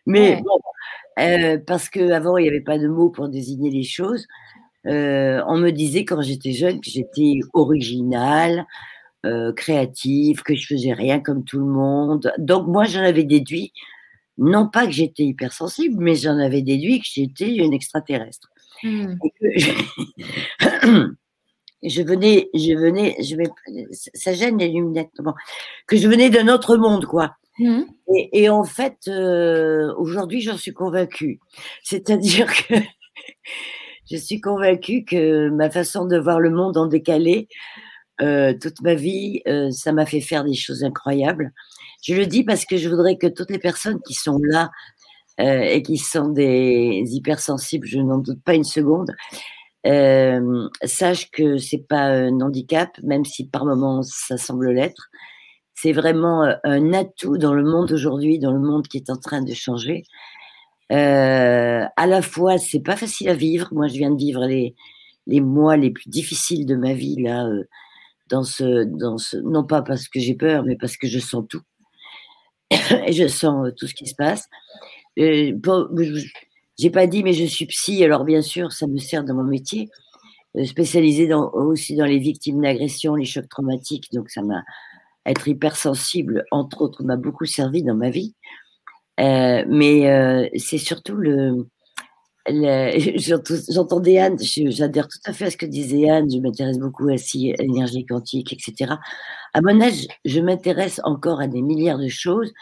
Mais bon, parce qu'avant, il n'y avait pas de mots pour désigner les choses. Euh, on me disait quand j'étais jeune que j'étais originale, euh, créative, que je faisais rien comme tout le monde. Donc moi, j'en avais déduit, non pas que j'étais hypersensible, mais j'en avais déduit que j'étais une extraterrestre. Hmm. je venais, je venais, je vais, ça gêne les lunettes, que je venais d'un autre monde, quoi. Hmm. Et, en fait, euh, aujourd'hui, j'en suis convaincue. C'est-à-dire que je suis convaincue que ma façon de voir le monde en décalé, euh, toute ma vie, euh, ça m'a fait faire des choses incroyables. Je le dis parce que je voudrais que toutes les personnes qui sont là euh, et qui sont des hypersensibles, je n'en doute pas une seconde, sachent que c'est pas un handicap, même si par moments ça semble l'être. C'est vraiment un atout dans le monde aujourd'hui, dans le monde qui est en train de changer. Euh, à la fois, c'est pas facile à vivre. Moi, je viens de vivre les, les mois les plus difficiles de ma vie là, euh, dans ce, dans ce, non pas parce que j'ai peur, mais parce que je sens tout et je sens euh, tout ce qui se passe. Euh, j'ai pas dit, mais je suis psy, alors bien sûr, ça me sert dans mon métier, euh, spécialisé aussi dans les victimes d'agression, les chocs traumatiques, donc ça m'a être hypersensible, entre autres, m'a beaucoup servi dans ma vie. Euh, mais c'est surtout le. J'entendais Anne, j'adhère tout à fait à ce que disait Anne, je m'intéresse beaucoup à l'énergie quantique, etc. À mon âge, je m'intéresse encore à des milliards de choses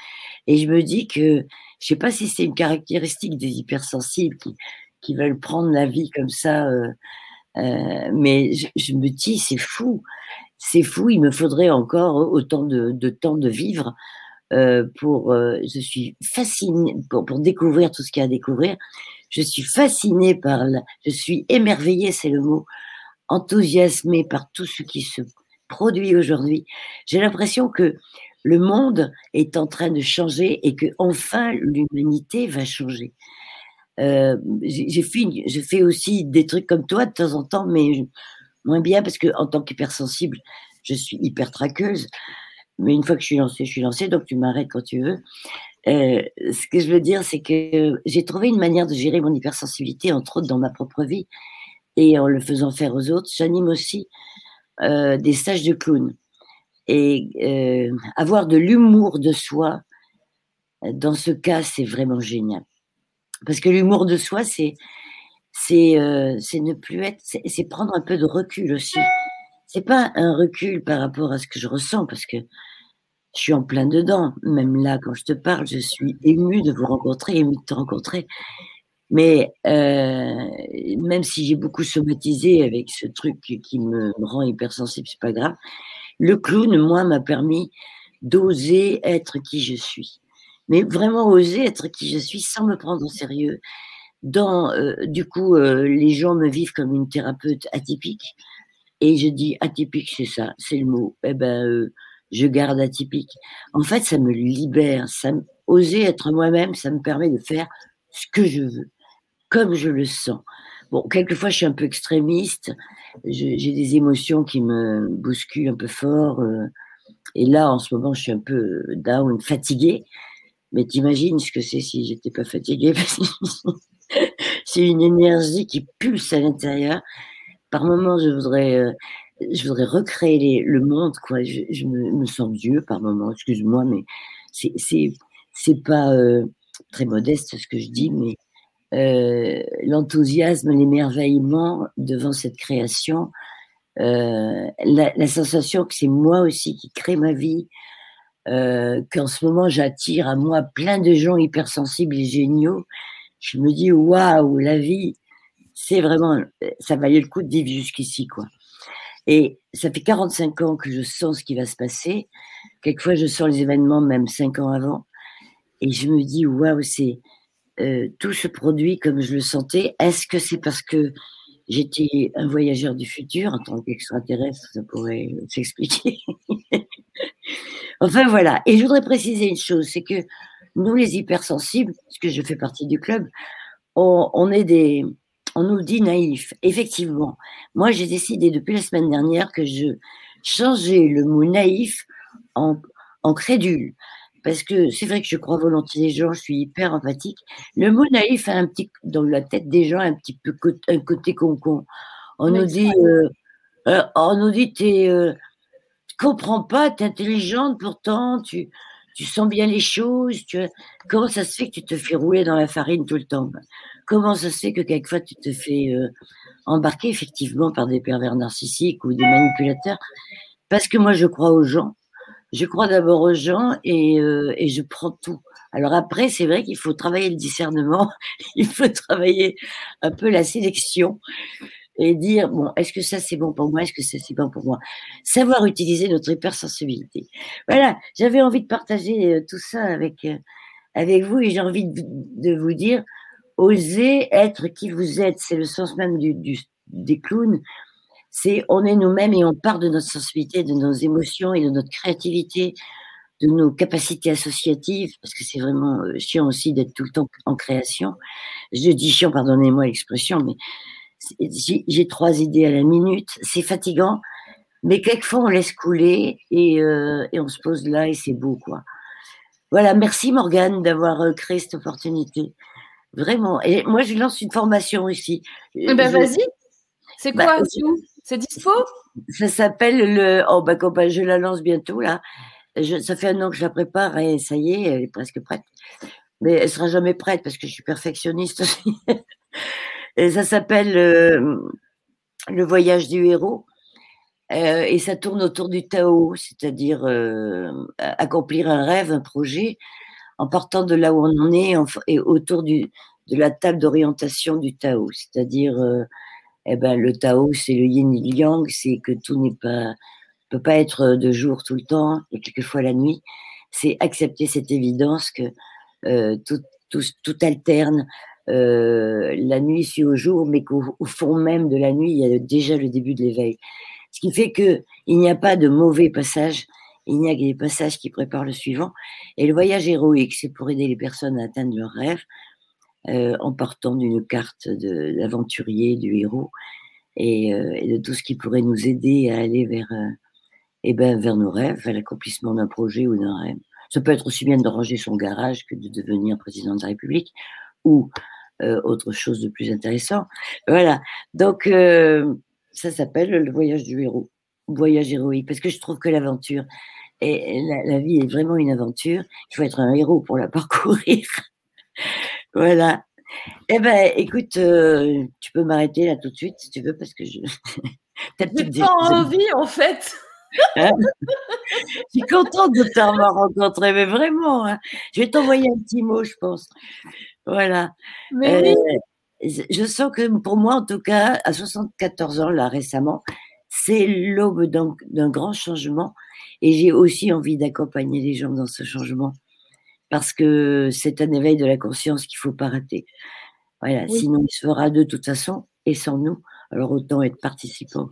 et je me dis que je sais pas si c'est une caractéristique des hypersensibles qui, qui veulent prendre la vie comme ça, euh, euh, mais je, je, me dis c'est fou, c'est fou, il me faudrait encore autant de, de temps de vivre euh, pour, euh, je suis fascinée pour, pour, découvrir tout ce qu'il y a à découvrir. Je suis fascinée par, la, je suis émerveillée, c'est le mot, enthousiasmée par tout ce qui se produit aujourd'hui. J'ai l'impression que le monde est en train de changer et que enfin l'humanité va changer. Euh, je fais aussi des trucs comme toi de temps en temps, mais moins bien parce que en tant qu'hypersensible, je suis hyper traqueuse. Mais une fois que je suis lancée, je suis lancée, donc tu m'arrêtes quand tu veux. Euh, ce que je veux dire, c'est que j'ai trouvé une manière de gérer mon hypersensibilité, entre autres dans ma propre vie, et en le faisant faire aux autres. J'anime aussi euh, des stages de clown. Et euh, avoir de l'humour de soi, dans ce cas, c'est vraiment génial. Parce que l'humour de soi, c'est c'est euh, ne plus être, c'est prendre un peu de recul aussi c'est pas un recul par rapport à ce que je ressens parce que je suis en plein dedans. Même là, quand je te parle, je suis émue de vous rencontrer, émue de te rencontrer. Mais euh, même si j'ai beaucoup somatisé avec ce truc qui me rend hypersensible, c'est pas grave. Le clown, moi, m'a permis d'oser être qui je suis. Mais vraiment oser être qui je suis sans me prendre au sérieux. Euh, du coup, euh, les gens me vivent comme une thérapeute atypique. Et je dis atypique, c'est ça, c'est le mot. Eh ben, euh, je garde atypique. En fait, ça me libère. Oser être moi-même, ça me permet de faire ce que je veux, comme je le sens. Bon, quelquefois, je suis un peu extrémiste. J'ai des émotions qui me bousculent un peu fort. Euh, et là, en ce moment, je suis un peu down, fatiguée. Mais t'imagines ce que c'est si j'étais pas fatiguée C'est une énergie qui pulse à l'intérieur. Par moments, je voudrais, euh, je voudrais recréer le monde. Quoi. Je, me, sens Dieu par moments. Excuse-moi, mais c'est pas euh, très modeste ce que je dis, mais euh, l'enthousiasme, l'émerveillement devant cette création, euh, la, sensation que c'est moi aussi qui crée ma vie, euh, qu'en ce moment j'attire à moi plein de gens hypersensibles et géniaux, je me dis waouh, la vie, c'est vraiment, ça valait le coup de vivre jusqu'ici, quoi. Et ça fait 45 ans que je sens ce qui va se passer. Quelquefois, je sens les événements même 5 ans avant. Et je me dis, waouh, c'est euh, tout se produit comme je le sentais. Est-ce que c'est parce que j'étais un voyageur du futur en tant qu'extraterrestre? Ça pourrait s'expliquer. enfin voilà. Et je voudrais préciser une chose, c'est que nous, les hypersensibles, parce que je fais partie du club, on, est des, on nous dit naïfs. Effectivement, moi j'ai décidé depuis la semaine dernière que je changeais le mot naïf en crédule parce que c'est vrai que je crois volontiers les gens, je suis hyper empathique. Le mot naïf a un petit, dans la tête des gens, un petit peu un côté concon. On nous dit, euh, euh, on nous dit, tu euh, comprends pas, tu es intelligente, pourtant, tu, tu sens bien les choses. Tu, comment ça se fait que tu te fais rouler dans la farine tout le temps? Comment ça se fait que quelquefois tu te fais euh, embarquer effectivement par des pervers narcissiques ou des manipulateurs? Parce que moi, je crois aux gens je crois d'abord aux gens et, euh, et, je prends tout. Alors après, c'est vrai qu'il faut travailler le discernement, il faut travailler un peu la sélection et dire bon, est-ce que ça c'est bon pour moi, est-ce que ça c'est bon pour moi? Savoir utiliser notre hypersensibilité. Voilà, j'avais envie de partager euh, tout ça avec euh, avec vous et j'ai envie de, vous dire osez être qui vous êtes. C'est le sens même des clowns c'est on est nous-mêmes et on part de notre sensibilité, de nos émotions et de notre créativité, de nos capacités associatives, parce que c'est vraiment euh, chiant aussi d'être tout le temps en création. Je dis chiant, pardonnez-moi l'expression, mais j'ai trois idées à la minute, c'est fatigant, mais quelquefois on laisse couler et, euh, et on se pose là et c'est beau, quoi. Voilà, merci Morgane d'avoir euh, créé cette opportunité. Vraiment. Et moi, je lance une formation ici. Eh ben, vas-y. C'est bah, quoi C'est dispo? Ça s'appelle le. Oh, bah, je la lance bientôt, là. ça fait un an que je la prépare et ça y est, elle est presque prête. Mais elle sera jamais prête parce que je suis perfectionniste aussi. ça s'appelle euh, Le voyage du héros. Euh, et ça tourne autour du Tao, c'est-à-dire euh, accomplir un rêve, un projet, en partant de là où on en est et autour de la table d'orientation du Tao, c'est-à-dire eh ben, le Tao, c'est le yin et le yang, c'est que tout n'est pas, peut pas être de jour tout le temps et quelquefois la nuit. C'est accepter cette évidence que euh, tout, tout, tout, alterne. Euh, la nuit suit au jour, mais qu'au fond même de la nuit, il y a déjà le début de l'éveil. Ce qui fait que il n'y a pas de mauvais passage, il n'y a que des passages qui préparent le suivant. Et le voyage héroïque, c'est pour aider les personnes à atteindre leurs rêves, euh, en partant d'une carte de l'aventurier, du héros, et, euh, et, de tout ce qui pourrait nous aider à aller vers, euh, eh ben, vers nos rêves, vers l'accomplissement d'un projet ou d'un rêve. Ça peut être aussi bien de ranger son garage que de devenir président de la République ou autre chose de plus intéressant. Voilà. Donc, ça s'appelle le voyage du héros, voyage héroïque, parce que je trouve que l'aventure, et la, vie est vraiment une aventure. Il faut être un héros pour la parcourir. Voilà. Eh ben, écoute, euh, tu peux m'arrêter là tout de suite si tu veux, parce que je. J'ai pas envie, en fait. Hein? Je suis contente de t'avoir rencontré, mais vraiment. Hein. Je vais t'envoyer un petit mot, je pense. Voilà. Mais Euh, oui. je sens que pour moi, en tout cas, à 74 ans, là, récemment, c'est l'aube d'un grand changement. Et j'ai aussi envie d'accompagner les gens dans ce changement. Parce que c'est un éveil de la conscience qu'il ne faut pas rater. Voilà. Oui. Sinon, il se fera de toute façon et sans nous. Alors, autant être participant.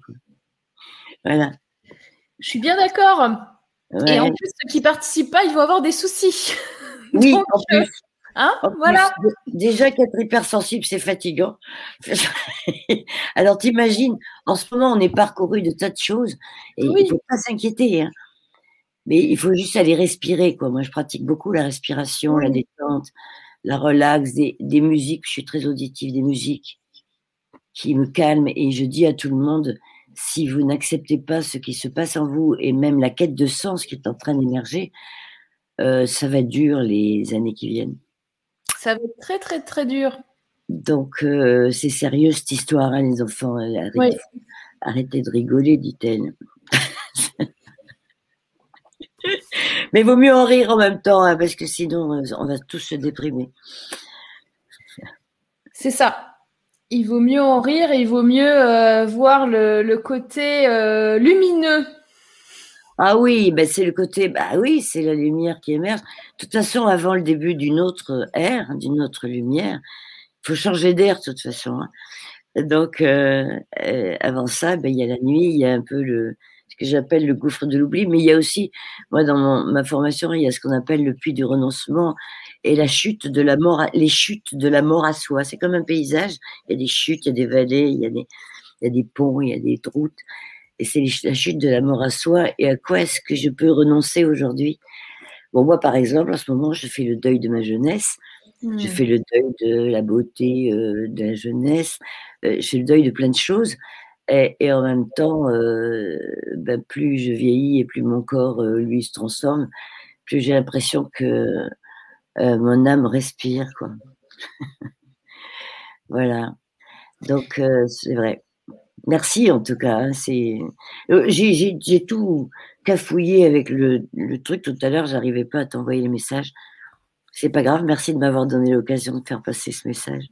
Voilà. Je suis bien d'accord. Et en plus, ceux qui participent pas, ils vont avoir des soucis. Oui, Donc, en plus. Hein En plus, Voilà. déjà qu'être hypersensible, c'est fatigant. Alors t'imagines, en ce moment, on est parcouru de tas de choses et Oui. il faut pas s'inquiéter. hein. Mais il faut juste aller respirer. Quoi. Moi, je pratique beaucoup la respiration, la Oui. détente, la relax, des, des musiques. Je suis très auditive, des musiques qui me calment. Et je dis à tout le monde, si vous n'acceptez pas ce qui se passe en vous et même la quête de sens qui est en train d'émerger, euh, ça va être dur les années qui viennent. Ça va être très, très, très dur. Donc, euh, c'est sérieux cette histoire, hein, les enfants. euh, Arrêtez, Oui. arrêtez de rigoler, dit-elle. Mais vaut mieux en rire en même temps, hein, parce que sinon, euh, on va tous se déprimer. C'est ça. Il vaut mieux en rire et il vaut mieux euh, voir le, le côté euh, lumineux. Ah oui, ben c'est le côté, bah oui, c'est la lumière qui émerge. De toute façon, avant le début d'une autre ère, d'une autre lumière, il faut changer d'air de toute façon. hein. Donc, euh, avant ça, ben, il y a la nuit, il y a un peu le, que j'appelle le gouffre de l'oubli, mais il y a aussi, moi, dans mon- ma formation, il y a ce qu'on appelle le puits du renoncement et la chute de la mort, les chutes de la mort à soi. C'est comme un paysage. Il y a des chutes, il y a des vallées, il y a des, il y a des ponts, il y a des routes. Et c'est la chute de la mort à soi. Et à quoi est-ce que je peux renoncer aujourd'hui? Bon, moi, par exemple, en ce moment, je fais le deuil de ma jeunesse. Hmm. Je fais le deuil de la beauté euh, de la jeunesse. Euh, je fais le deuil de plein de choses. Et, et en même temps, euh, ben, plus je vieillis et plus mon corps, euh, lui, se transforme, plus j'ai l'impression que euh, mon âme respire. Quoi. voilà. Donc, euh, c'est vrai. Merci en tout cas. hein, c'est... Euh, J'ai, tout cafouillé avec le, le truc tout à l'heure. J'arrivais pas à t'envoyer les messages. C'est pas grave. Merci de m'avoir donné l'occasion de faire passer ce message.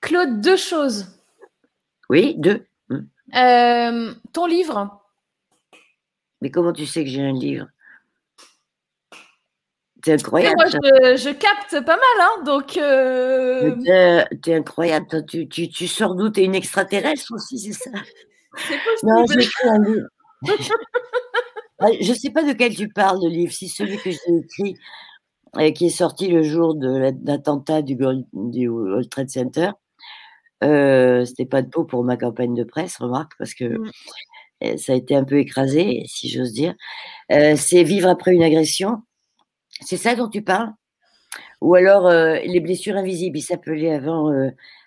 Claude, deux choses. Oui, deux. Euh, ton livre, Mais comment tu sais que j'ai un livre? C'est Et incroyable. moi je, je capte pas mal, hein, donc euh, Mais T'es, t'es incroyable. Toi, tu, tu, tu sors d'où? T'es une extraterrestre aussi, c'est ça? C'est Non, j'ai écrit un livre. Je ne sais pas de quel tu parles, le livre. Si celui que j'ai écrit, euh, qui est sorti le jour de la- l'attentat du, du World Trade Center, euh, c'était pas de peau pour ma campagne de presse, remarque, parce que Mm. euh, ça a été un peu écrasé, si j'ose dire. Euh, c'est Vivre après une agression. C'est ça dont tu parles? Ou alors euh, Les blessures invisibles. Il s'appelait avant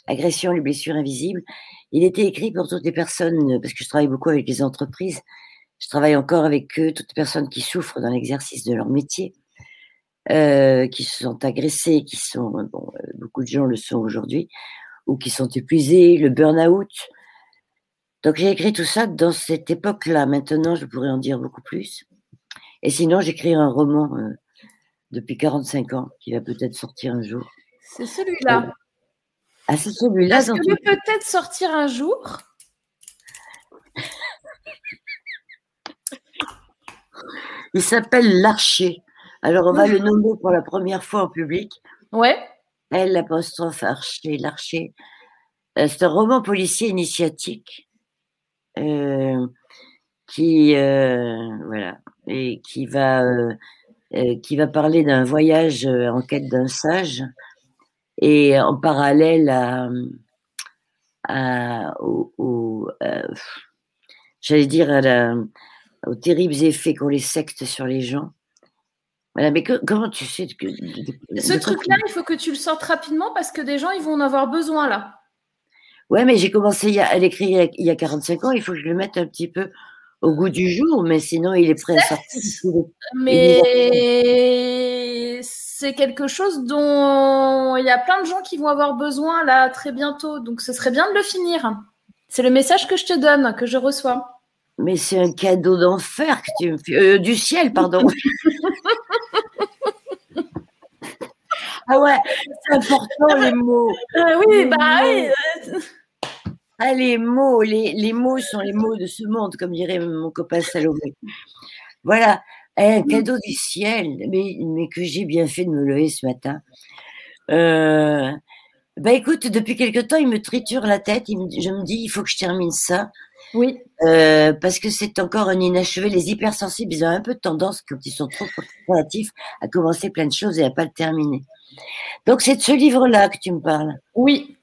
Agression, les blessures invisibles. Il était écrit pour toutes les personnes, parce que je travaille beaucoup avec les entreprises. Je travaille encore avec eux, toutes les personnes qui souffrent dans l'exercice de leur métier, euh, qui se sont agressées, qui sont, bon, beaucoup de gens le sont aujourd'hui, ou qui sont épuisés, le burn-out. Donc j'ai écrit tout ça dans cette époque-là. Maintenant, je pourrais en dire beaucoup plus. Et sinon, j'écris un roman euh, depuis 45 ans qui va peut-être sortir un jour. C'est celui-là. Ah, c'est celui-là Est-ce que peut-être sortir un jour? Il s'appelle L'Archer. Alors, on va le nommer pour la première fois en public. Ouais. L apostrophe Archer, L'Archer. Euh, C'est un roman policier initiatique euh, qui, euh, voilà, et qui va, qui va parler d'un voyage en quête d'un sage et en parallèle à, au, j'allais dire aux terribles effets qu'ont les sectes sur les gens. Voilà, mais que- comment tu sais que de- Ce truc-là, il faut que tu le sortes rapidement parce que des gens, ils vont en avoir besoin là. Ouais, mais j'ai commencé à l'écrire il y a- il y a 45 ans. Il faut que je le mette un petit peu au goût du jour, mais sinon il est prêt à sortir. Mais c'est quelque chose dont il y a plein de gens qui vont avoir besoin là très bientôt. Donc ce serait bien de le finir. C'est le message que je te donne, que je reçois. Mais c'est un cadeau d'enfer que tu me fais. euh, du ciel, pardon. Ah ouais, c'est important les mots. Euh, oui, Les bah oui. mots. Ah, les mots, les, les mots sont les mots de ce monde, comme dirait mon copain Salomé. Voilà, un cadeau du ciel, mais, mais que j'ai bien fait de me lever ce matin. Euh, bah écoute, depuis quelque temps, il me triture la tête. il me- je me dis, il faut que je termine ça. Oui. Euh, parce que c'est encore un inachevé. Les hypersensibles, ils ont un peu tendance, quand ils sont trop créatifs, à commencer plein de choses et à pas le terminer. Donc c'est de ce livre-là que tu me parles. Oui.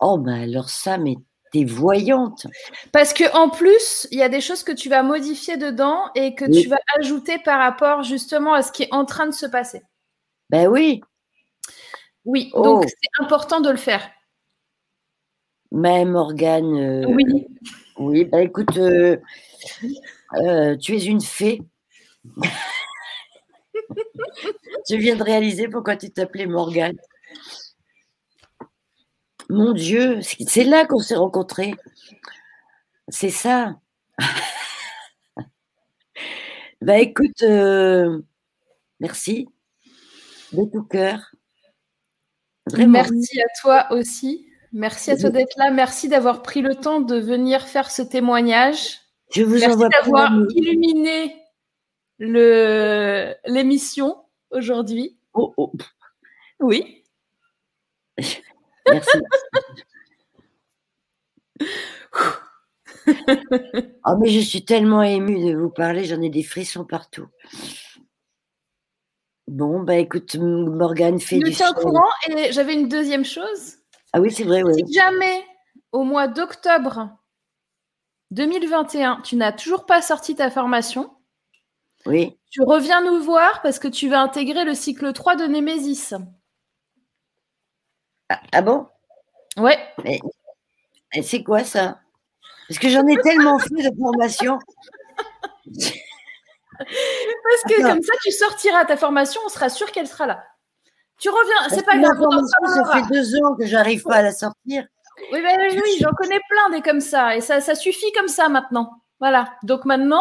Oh, bah alors ça, mais t'es voyante. Parce que en plus, il y a des choses que tu vas modifier dedans et que Oui. tu vas ajouter par rapport justement à ce qui est en train de se passer. Ben oui, Oui, Oh. donc c'est important de le faire. Mais Morgane. euh, Oui. Oui, bah écoute, euh, euh, tu es une fée. Je viens de réaliser pourquoi tu t'appelais Morgane. Mon Dieu, c'est là qu'on s'est rencontrés. C'est ça. bah écoute, merci de tout cœur. Vraiment. Merci à toi aussi. Merci à toi d'être là. Merci d'avoir pris le temps de venir faire ce témoignage. Je vous Merci d'avoir illuminé l'émission aujourd'hui. Oh, oh, Oui. Merci. oh, mais je suis tellement émue de vous parler, j'en ai des frissons partout. Bon, bah écoute, Morgane fait Je du tiens au courant et j'avais une deuxième chose. Ah oui, c'est vrai, oui. Si jamais au mois d'octobre 2021, tu n'as toujours pas sorti ta formation, Oui. tu reviens nous voir parce que tu vas intégrer le cycle 3 de Némésis. Ah, ah bon? Ouais. Et c'est quoi ça? Parce que j'en ai tellement fait de formation. Parce que Attends. comme ça, tu sortiras ta formation, on sera sûr qu'elle sera là. Tu reviens, c'est pas grave. Ça fait deux ans que j'arrive pas à la sortir. Oui, bah oui, oui, j'en connais plein des comme ça. Et ça, ça suffit comme ça maintenant. Voilà. Donc maintenant,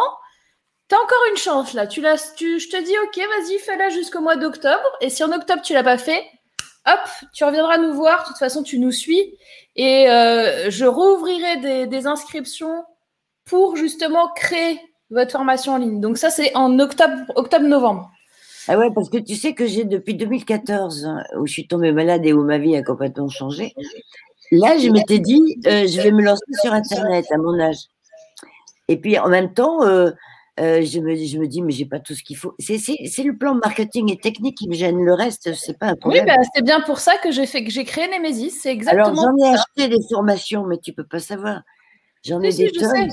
tu as encore une chance là. Tu l'as, tu, je te dis, ok, vas-y, fais-la jusqu'au mois d'octobre. Et si en octobre, tu l'as pas fait, hop, tu reviendras nous voir. De toute façon, tu nous suis. Et euh, je rouvrirai des, des inscriptions pour justement créer votre formation en ligne. Donc ça, c'est en octobre, octobre-novembre. Ah ouais, parce que tu sais que j'ai depuis 2014, hein, où je suis tombée malade et où ma vie a complètement changé. Là, je m'étais dit, euh, je vais me lancer sur Internet à mon âge. Et puis en même temps, euh, euh, je, me, je me dis, mais j'ai pas tout ce qu'il faut. C'est le plan marketing et technique qui me gêne. Le reste, c'est pas un Oui, problème. bah, c'est bien pour ça que j'ai fait que j'ai créé Nemesis. C'est Alors exactement j'en ai acheté des formations, mais tu peux pas savoir. J'en ai Si, des tonnes.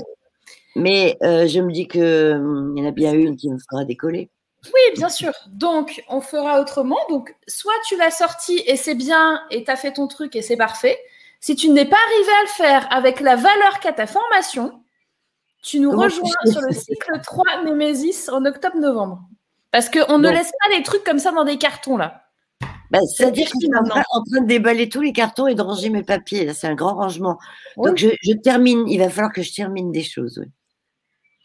Mais je me dis que hum, il y en a bien une qui me fera décoller. Oui, bien sûr. Donc, on fera autrement. Donc, soit tu l'as sorti et c'est bien et tu as fait ton truc et c'est parfait. Si tu n'es pas arrivé à le faire avec la valeur qu'a ta formation, tu nous Comment rejoins sur le cycle 3 Nemesis en octobre-novembre. Parce qu'on ne laisse pas les trucs comme ça dans des cartons, là. Bah, C'est-à-dire que je suis en train, en train de déballer tous les cartons et de ranger mes papiers. Là, c'est un grand rangement. Oui. Donc, je, je termine. Il va falloir que je termine des choses. oui.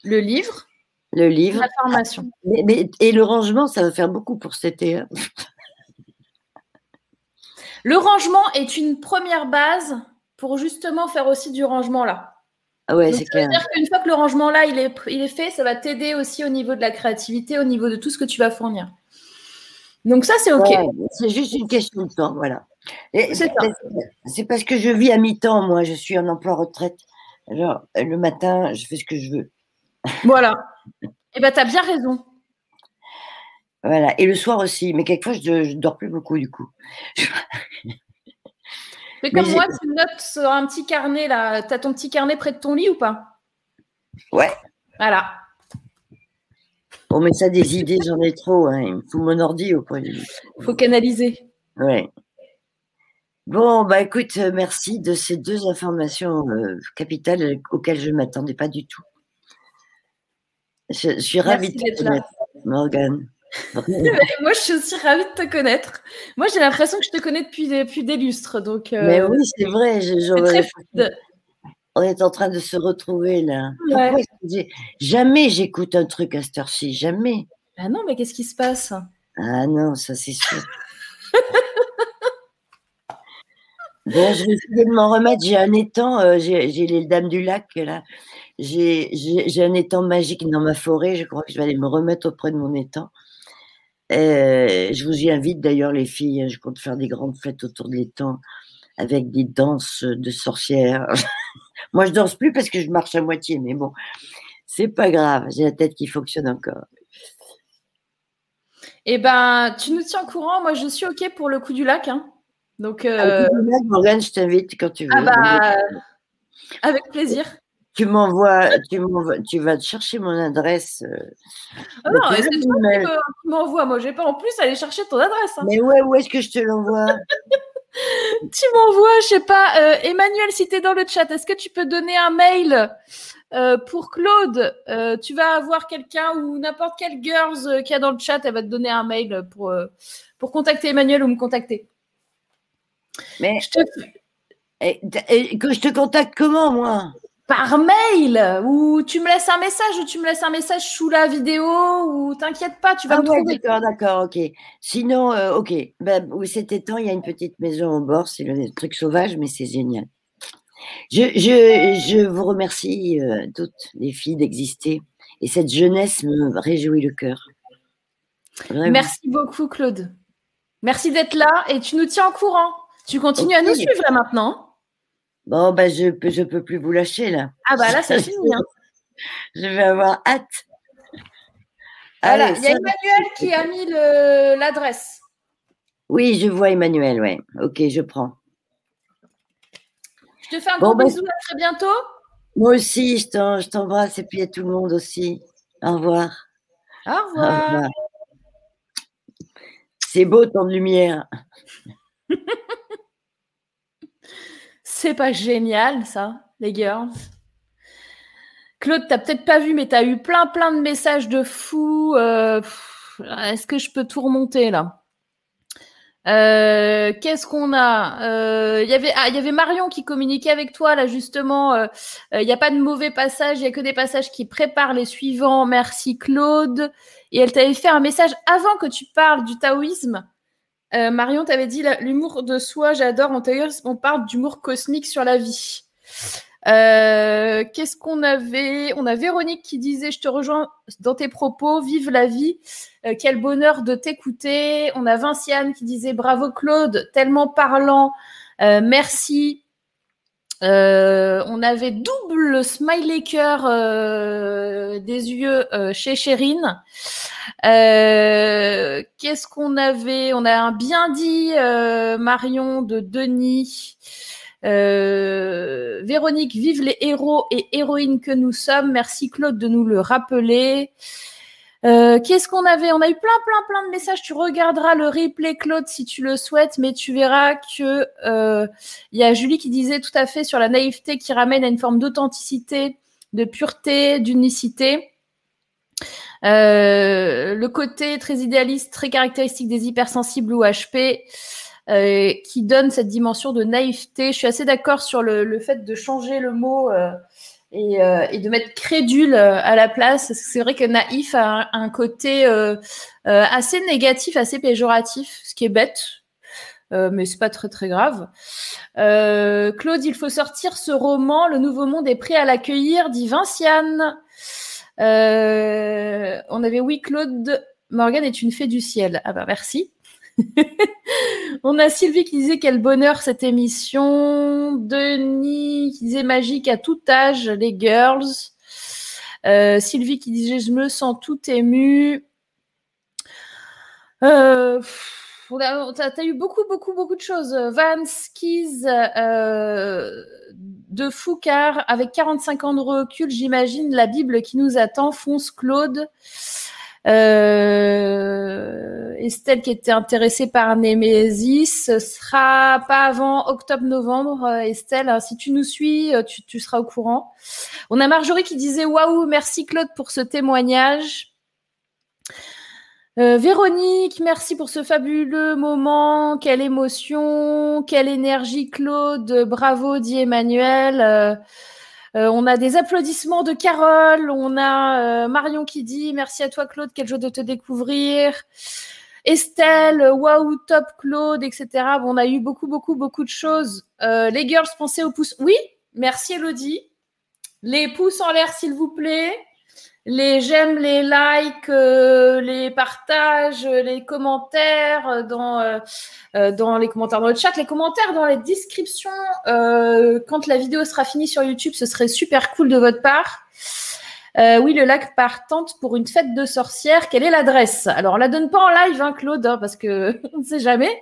Le livre, Le livre. la formation. Mais- mais- et le rangement, ça va faire beaucoup pour cet été. hein. Le rangement est une première base pour justement faire aussi du rangement là. Ah ouais, c'est clair. dire qu'une fois que le rangement là il est, il est fait, ça va t'aider aussi au niveau de la créativité, au niveau de tout ce que tu vas fournir. Donc ça c'est ok. Ouais, c'est juste une question de temps, voilà. C'est parce que je vis à mi-temps, moi. Je suis en emploi retraite. Alors, le matin, je fais ce que je veux. Voilà. Et ben t'as bien raison. Voilà. Et le soir aussi. Mais quelquefois, je, je dors plus beaucoup, du coup. Fais comme Mais moi, tu notes sur un petit carnet là. T'as ton petit carnet près de ton lit ou pas? Ouais. Voilà. Bon, mais ça, des idées, j'en ai trop. Hein. Il me faut mon ordi au point de vue. Faut canaliser. Ouais. Bon, bah écoute, merci de ces deux informations euh, capitales euh, auxquelles je ne m'attendais pas du tout. Je, je suis ravie Merci de te là. connaître, Morgane. Moi je suis aussi ravie de te connaître. Moi j'ai l'impression que je te connais depuis, depuis des lustres. Donc euh, Mais oui, c'est vrai. je- très on est en train de se retrouver là. Ouais. Pourquoi Jamais j'écoute un truc à cette heure-ci, jamais. Ah non, mais qu'est-ce qui se passe? Ah non, ça c'est sûr. Bon, je vais essayer de m'en remettre. J'ai un étang, euh, j'ai les dames du lac là. J'ai un étang magique dans ma forêt. Je crois que je vais aller me remettre auprès de mon étang. Euh, je vous y invite d'ailleurs, les filles. Je compte faire des grandes fêtes autour de l'étang avec des danses de sorcières. Moi, je danse plus parce que je marche à moitié, mais bon, c'est pas grave. J'ai la tête qui fonctionne encore. Eh ben, tu nous tiens au courant. Moi, je suis OK pour le coup du lac. Hein. Donc, euh... Morgane, je t'invite quand tu veux. Ah bah, avec plaisir. Tu m'envoies, tu tu vas chercher mon adresse. Euh, ah non, c'est toi qui m'envoies. Moi, j'ai pas en plus à aller chercher ton adresse. Hein. Mais ouais, où est-ce que je te l'envoie? Tu m'envoies, je sais pas, euh, Emmanuel, si tu es dans le chat, est-ce que tu peux donner un mail euh, pour Claude, tu vas avoir quelqu'un ou n'importe quelle girls qui a dans le chat, elle va te donner un mail pour, pour contacter Emmanuel ou me contacter. Mais je te... et, que je te contacte comment, moi? Par mail Ou tu me laisses un message ou tu me laisses un message sous la vidéo ou t'inquiète pas, tu vas ah me trouver. D'accord, d'accord, ok. Sinon, euh, ok. Ben, cet temps, il y a une petite maison au bord, c'est le truc sauvage, mais c'est génial. Je, je, je, vous remercie euh, toutes les filles d'exister et cette jeunesse me réjouit le cœur. Merci beaucoup, Claude. Merci d'être là et tu nous tiens au courant. Tu continues à nous suivre là maintenant Bon, ben, je peux, je peux plus vous lâcher là. Ah bah là, c'est fini. Hein. Je vais avoir hâte. Voilà, il y a Emmanuel qui a mis l'adresse. Oui, je vois Emmanuel, ouais. Ok, je prends. Je te fais un gros ben, bisou, à très bientôt. Moi aussi, je t'embrasse et puis à tout le monde aussi. Au revoir. Au revoir. Au revoir. C'est beau ton lumière. C'est pas génial, ça, les girls. Claude, t'as peut-être pas vu, mais t'as eu plein, plein de messages de fous. Euh, est-ce que je peux tout remonter là? Euh, Qu'est-ce qu'on a? Euh, avait, ah, il y avait Marion qui communiquait avec toi là justement. Il n'y a pas de mauvais passages, il y a que des passages qui préparent les suivants. Merci Claude. Et elle t'avait fait un message avant que tu parles du taoïsme. Euh, Marion, tu avais dit l'humour de soi, j'adore. En taoïsme, on parle d'humour cosmique sur la vie. Euh, qu'est-ce qu'on avait? On a Véronique qui disait Je te rejoins dans tes propos, vive la vie. Euh, quel bonheur de t'écouter. On a Vinciane qui disait Bravo Claude, tellement parlant. merci. On avait double smiley cœur des yeux chez Chérine. Euh, qu'est-ce qu'on avait? On a un bien dit euh, Marion de Denis. Euh, Véronique, vive les héros et héroïnes que nous sommes. Merci Claude de nous le rappeler. Qu'est-ce qu'on avait? On a eu plein, plein, plein de messages. Tu regarderas le replay, Claude, si tu le souhaites, mais tu verras que il y a Julie qui disait tout à fait sur la naïveté qui ramène à une forme d'authenticité, de pureté, d'unicité. Euh, le côté très idéaliste, très caractéristique des hypersensibles ou HP, euh, qui donne cette dimension de naïveté. Je suis assez d'accord sur le, fait de changer le mot euh, et, de mettre crédule à la place. C'est vrai que naïf a un, côté assez négatif, assez péjoratif, ce qui est bête. mais c'est pas très très grave. Claude, il faut sortir ce roman. Le Nouveau Monde est prêt à l'accueillir, dit Vinciane. Euh, on avait oui, Claude Morgan est une fée du ciel. Ah bah merci. on a Sylvie qui disait quel bonheur cette émission. Denis qui disait magique à tout âge, les girls. Euh, Sylvie qui disait je me sens tout émue. Euh, T'as eu beaucoup, beaucoup, beaucoup de choses. Van Skis euh, de Foucard, avec 45 ans de recul, j'imagine la Bible qui nous attend. Fonce Claude. Euh, Estelle qui était intéressée par Némésis, ce sera pas avant octobre-novembre. Euh, Estelle, hein, si tu nous suis, euh, tu, seras au courant. On a Marjorie qui disait waouh, merci Claude pour ce témoignage. Véronique, merci pour ce fabuleux moment. Quelle émotion, quelle énergie, Claude. Bravo, dit Emmanuel. Euh, on a des applaudissements de Carole. On a Marion qui dit merci à toi, Claude. Quelle joie de te découvrir. Estelle, waouh, top, Claude, etc. Bon, on a eu beaucoup, beaucoup, beaucoup de choses. Euh, les girls, pensez aux pouces. Oui, merci Elodie. Les pouces en l'air, s'il vous plaît les j'aime, les likes, euh, les partages, les commentaires dans, euh, euh, dans les commentaires dans le chat, les commentaires dans les descriptions. quand la vidéo sera finie sur YouTube, ce serait super cool de votre part. Euh, oui, le lac partante pour une fête de sorcières. Quelle est l'adresse? Alors, on la donne pas en live, hein, Claude, hein, parce que on ne sait jamais.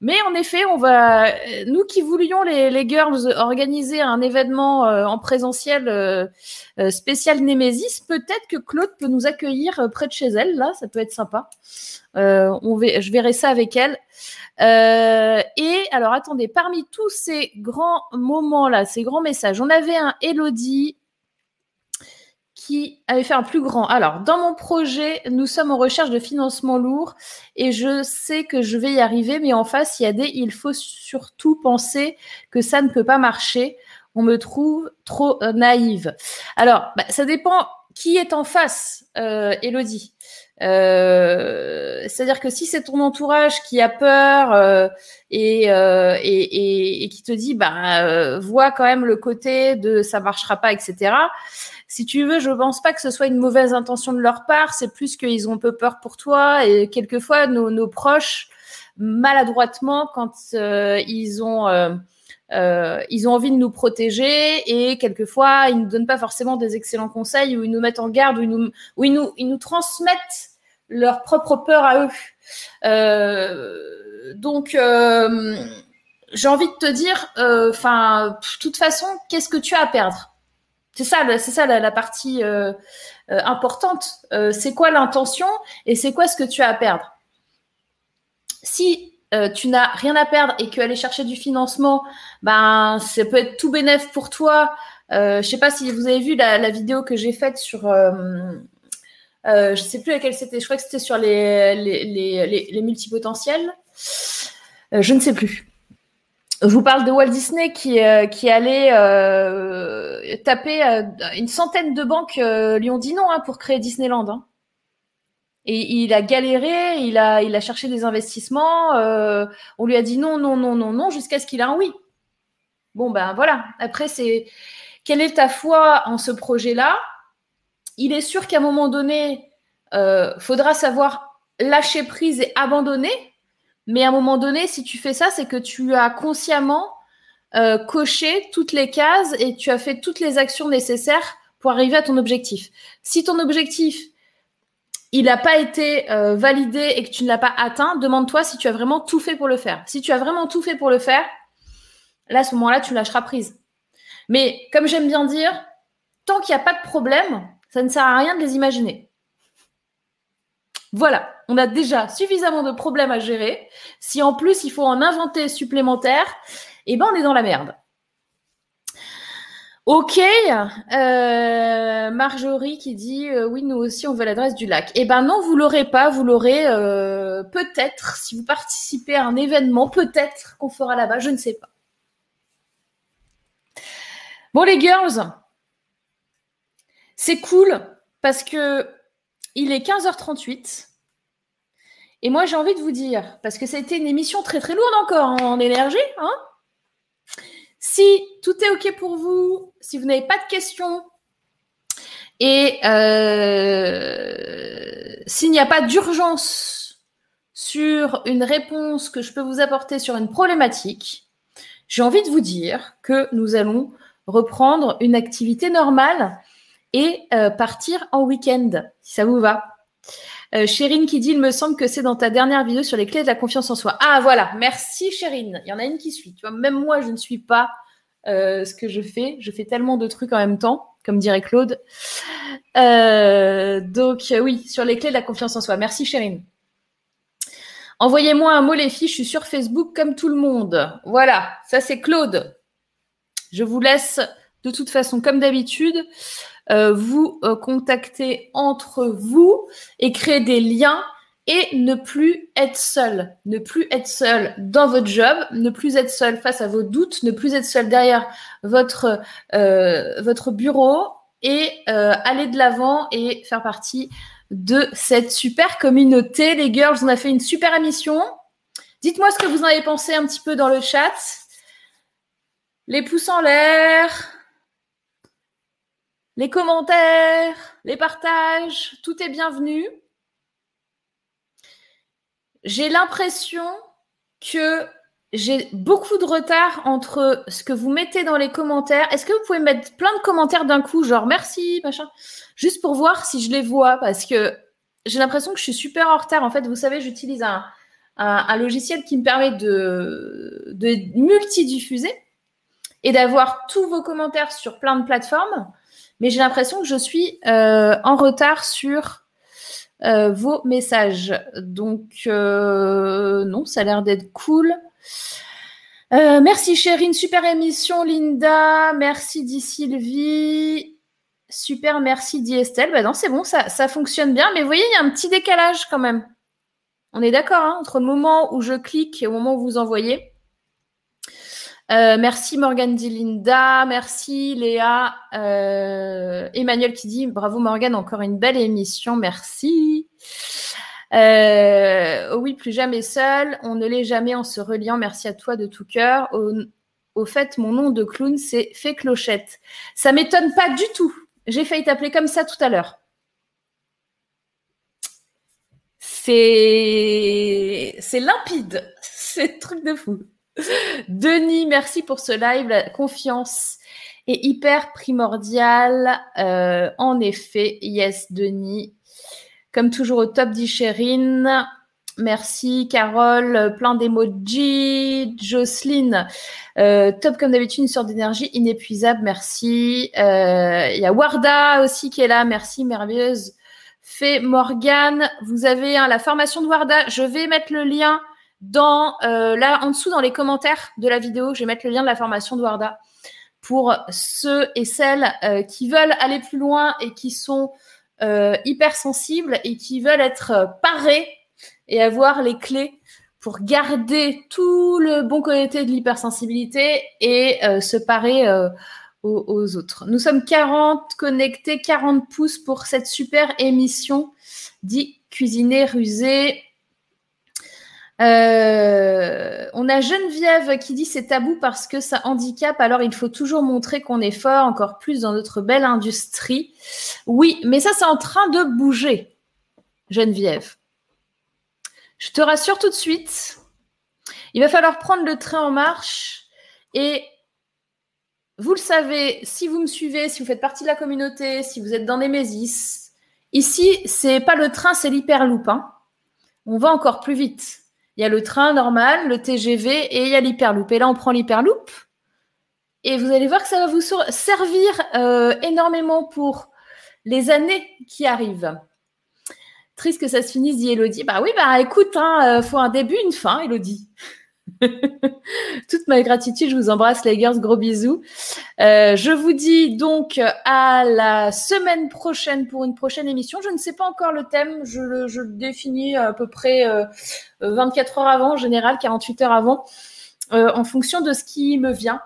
Mais en effet, on va, nous qui voulions les, les girls organiser un événement euh, en présentiel euh, spécial Némésis, peut-être que Claude peut nous accueillir près de chez elle. Là, ça peut être sympa. on je verrai ça avec elle. et alors, attendez, parmi tous ces grands moments là, ces grands messages, on avait un Elodie qui avait fait un plus grand. Alors, dans mon projet, nous sommes en recherche de financement lourd et je sais que je vais y arriver, mais en face, il y a des il faut surtout penser que ça ne peut pas marcher. On me trouve trop naïve. Alors, bah, ça dépend qui est en face, euh, Elodie. Euh, c'est-à-dire que si c'est ton entourage qui a peur euh, et, et, qui te dit, bah, vois quand même le côté de ça marchera pas, etc si tu veux, je pense pas que ce soit une mauvaise intention de leur part. C'est plus qu'ils ont un peu peur pour toi et quelquefois nos, proches maladroitement quand euh, ils ont euh, euh, ils ont envie de nous protéger et quelquefois ils nous donnent pas forcément des excellents conseils ou ils nous mettent en garde ou ils nous transmettent leur propre peur à eux. Donc j'ai envie de te dire, enfin, de toute façon, qu'est-ce que tu as à perdre? C'est ça, c'est ça la, partie euh, euh, importante. Euh, c'est quoi l'intention et c'est quoi ce que tu as à perdre? Si tu n'as rien à perdre et que aller chercher du financement, ben ça peut être tout bénéf pour toi. je ne sais pas si vous avez vu la, vidéo que j'ai faite sur. je ne sais plus laquelle c'était. Je crois que c'était sur les, les multipotentiels. je ne sais plus. Je vous parle de Walt Disney qui, euh, allait euh, taper euh, une centaine de banques lui ont dit non hein, pour créer Disneyland. Hein. Et il a galéré, il a, il a cherché des investissements. on lui a dit non, non, non, non, non, jusqu'à ce qu'il ait un oui. Bon ben voilà. Après c'est quelle est ta foi en ce projet-là? Il est sûr qu'à un moment donné, faudra savoir lâcher prise et abandonner mais à un moment donné, si tu fais ça, c'est que tu as consciemment euh, coché toutes les cases et tu as fait toutes les actions nécessaires pour arriver à ton objectif. Si ton objectif, il n'a pas été euh, validé et que tu ne l'as pas atteint, demande-toi si tu as vraiment tout fait pour le faire. Si tu as vraiment tout fait pour le faire, là, à ce moment-là, tu lâcheras prise. Mais comme j'aime bien dire, tant qu'il n'y a pas de problème, ça ne sert à rien de les imaginer. Voilà, on a déjà suffisamment de problèmes à gérer. Si en plus il faut en inventer supplémentaires, eh ben on est dans la merde. Ok, euh, Marjorie qui dit euh, oui nous aussi on veut l'adresse du lac. Eh ben non vous l'aurez pas, vous l'aurez euh, peut-être si vous participez à un événement, peut-être qu'on fera là-bas, je ne sais pas. Bon les girls, c'est cool parce que il est 15h38. Et moi, j'ai envie de vous dire, parce que ça a été une émission très très lourde encore en énergie, hein si tout est OK pour vous, si vous n'avez pas de questions et euh, s'il n'y a pas d'urgence sur une réponse que je peux vous apporter sur une problématique, j'ai envie de vous dire que nous allons reprendre une activité normale et euh, partir en week-end, si ça vous va. Euh, Chérine qui dit, il me semble que c'est dans ta dernière vidéo sur les clés de la confiance en soi. Ah voilà, merci Chérine. Il y en a une qui suit. Tu vois, même moi, je ne suis pas euh, ce que je fais. Je fais tellement de trucs en même temps, comme dirait Claude. donc oui, sur les clés de la confiance en soi. Merci Chérine. Envoyez-moi un mot les filles, je suis sur Facebook comme tout le monde. Voilà, ça c'est Claude. Je vous laisse de toute façon, comme d'habitude, euh, vous euh, contacter entre vous et créer des liens et ne plus être seul, ne plus être seul dans votre job, ne plus être seul face à vos doutes, ne plus être seul derrière votre, euh, votre bureau et euh, aller de l'avant et faire partie de cette super communauté. Les girls, on a fait une super émission. Dites-moi ce que vous en avez pensé un petit peu dans le chat. Les pouces en l'air, les commentaires, les partages, tout est bienvenu. J'ai l'impression que j'ai beaucoup de retard entre ce que vous mettez dans les commentaires. Est-ce que vous pouvez mettre plein de commentaires d'un coup, genre merci, machin, juste pour voir si je les vois Parce que j'ai l'impression que je suis super en retard. En fait, vous savez, j'utilise un, logiciel qui me permet de, de multidiffuser et d'avoir tous vos commentaires sur plein de plateformes. Mais j'ai l'impression que je suis euh, en retard sur euh, vos messages. Donc, euh, non, ça a l'air d'être cool. Merci Chérine, super émission Linda, merci dit Sylvie, super merci dit Estelle. Ben non, c'est bon, ça, fonctionne bien, mais vous voyez, il y a un petit décalage quand même. On est d'accord hein, entre le moment où je clique et au moment où vous envoyez. Euh, merci Morgane dit Linda, merci Léa, euh, Emmanuel qui dit bravo Morgane, encore une belle émission, merci. Euh, oui, plus jamais seul. On ne l'est jamais en se reliant. Merci à toi de tout cœur. Au, fait, mon nom de clown, c'est Fait Clochette. Ça m'étonne pas du tout. J'ai failli t'appeler comme ça tout à l'heure. C'est limpide. C'est truc de fou. Denis, merci pour ce live. La confiance est hyper primordiale. Euh, en effet, yes, Denis. Comme toujours au top d'Ichérine. Merci Carole, plein d'emojis. Jocelyne, euh, top comme d'habitude, une sorte d'énergie inépuisable. Merci. Euh, il y a Warda aussi qui est là. Merci, merveilleuse. Fait Morgane, vous avez hein, la formation de Warda. Je vais mettre le lien dans euh, là en dessous dans les commentaires de la vidéo. Je vais mettre le lien de la formation de Warda pour ceux et celles qui veulent aller plus loin et qui sont euh, hypersensibles et qui veulent être euh, parés et avoir les clés pour garder tout le bon côté de l'hypersensibilité et euh, se parer aux, aux, autres. Nous sommes 40 connectés, 40 pouces pour cette super émission dit Cuisiner rusé euh, on a Geneviève qui dit c'est tabou parce que ça handicape, alors il faut toujours montrer qu'on est fort, encore plus dans notre belle industrie. Oui, mais ça c'est en train de bouger, Geneviève. Je te rassure tout de suite, il va falloir prendre le train en marche et vous le savez, si vous me suivez, si vous faites partie de la communauté, si vous êtes dans Nemesis, ici c'est pas le train, c'est l'hyperloop. Hein. On va encore plus vite. Il y a le train normal, le TGV et il y a l'hyperloop. Et là, on prend l'hyperloop. Et vous allez voir que ça va vous servir euh, énormément pour les années qui arrivent. Triste que ça se finisse, dit Elodie. Bah oui, bah écoute, il hein, euh, faut un début, une fin, Elodie. Toute ma gratitude, je vous embrasse les girls, gros bisous. Euh, je vous dis donc à la semaine prochaine pour une prochaine émission. Je ne sais pas encore le thème, je le, définis à peu près 24 euh, heures avant, en général 48 heures avant, euh, en fonction de ce qui me vient.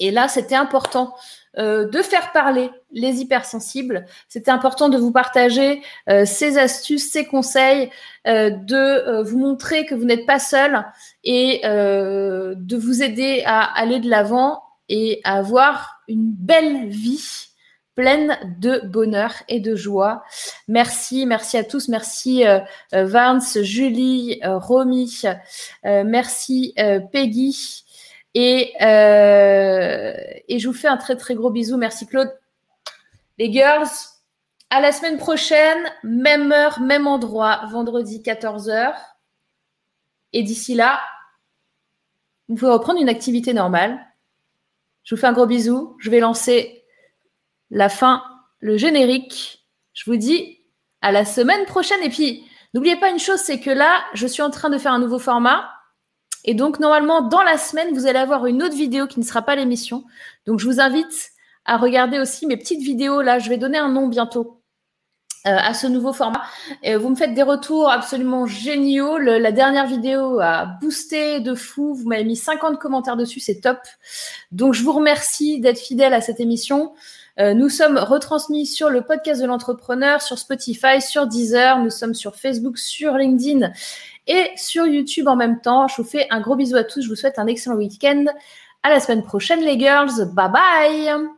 Et là, c'était important euh, de faire parler les hypersensibles. C'était important de vous partager euh, ces astuces, ces conseils, euh, de vous montrer que vous n'êtes pas seul et de vous aider à aller de l'avant et à avoir une belle vie pleine de bonheur et de joie. Merci, merci à tous. Merci Vance, Julie, Romy, merci Peggy. Et, euh, et je vous fais un très très gros bisou. Merci Claude. Les girls, à la semaine prochaine, même heure, même endroit, vendredi 14h. Et d'ici là, vous pouvez reprendre une activité normale. Je vous fais un gros bisou. Je vais lancer la fin, le générique. Je vous dis à la semaine prochaine. Et puis, n'oubliez pas une chose, c'est que là, je suis en train de faire un nouveau format. Et donc, normalement, dans la semaine, vous allez avoir une autre vidéo qui ne sera pas l'émission. Donc, je vous invite à regarder aussi mes petites vidéos. Là, je vais donner un nom bientôt euh, à ce nouveau format. Vous me faites des retours absolument géniaux. la dernière vidéo a boosté de fou. Vous m'avez mis 50 commentaires dessus. C'est top. Donc, je vous remercie d'être fidèle à cette émission. Euh, nous sommes retransmis sur le podcast de l'entrepreneur, sur Spotify, sur Deezer. Nous sommes sur Facebook, sur LinkedIn et sur YouTube en même temps. Je vous fais un gros bisou à tous. Je vous souhaite un excellent week-end. À la semaine prochaine, les girls. Bye bye.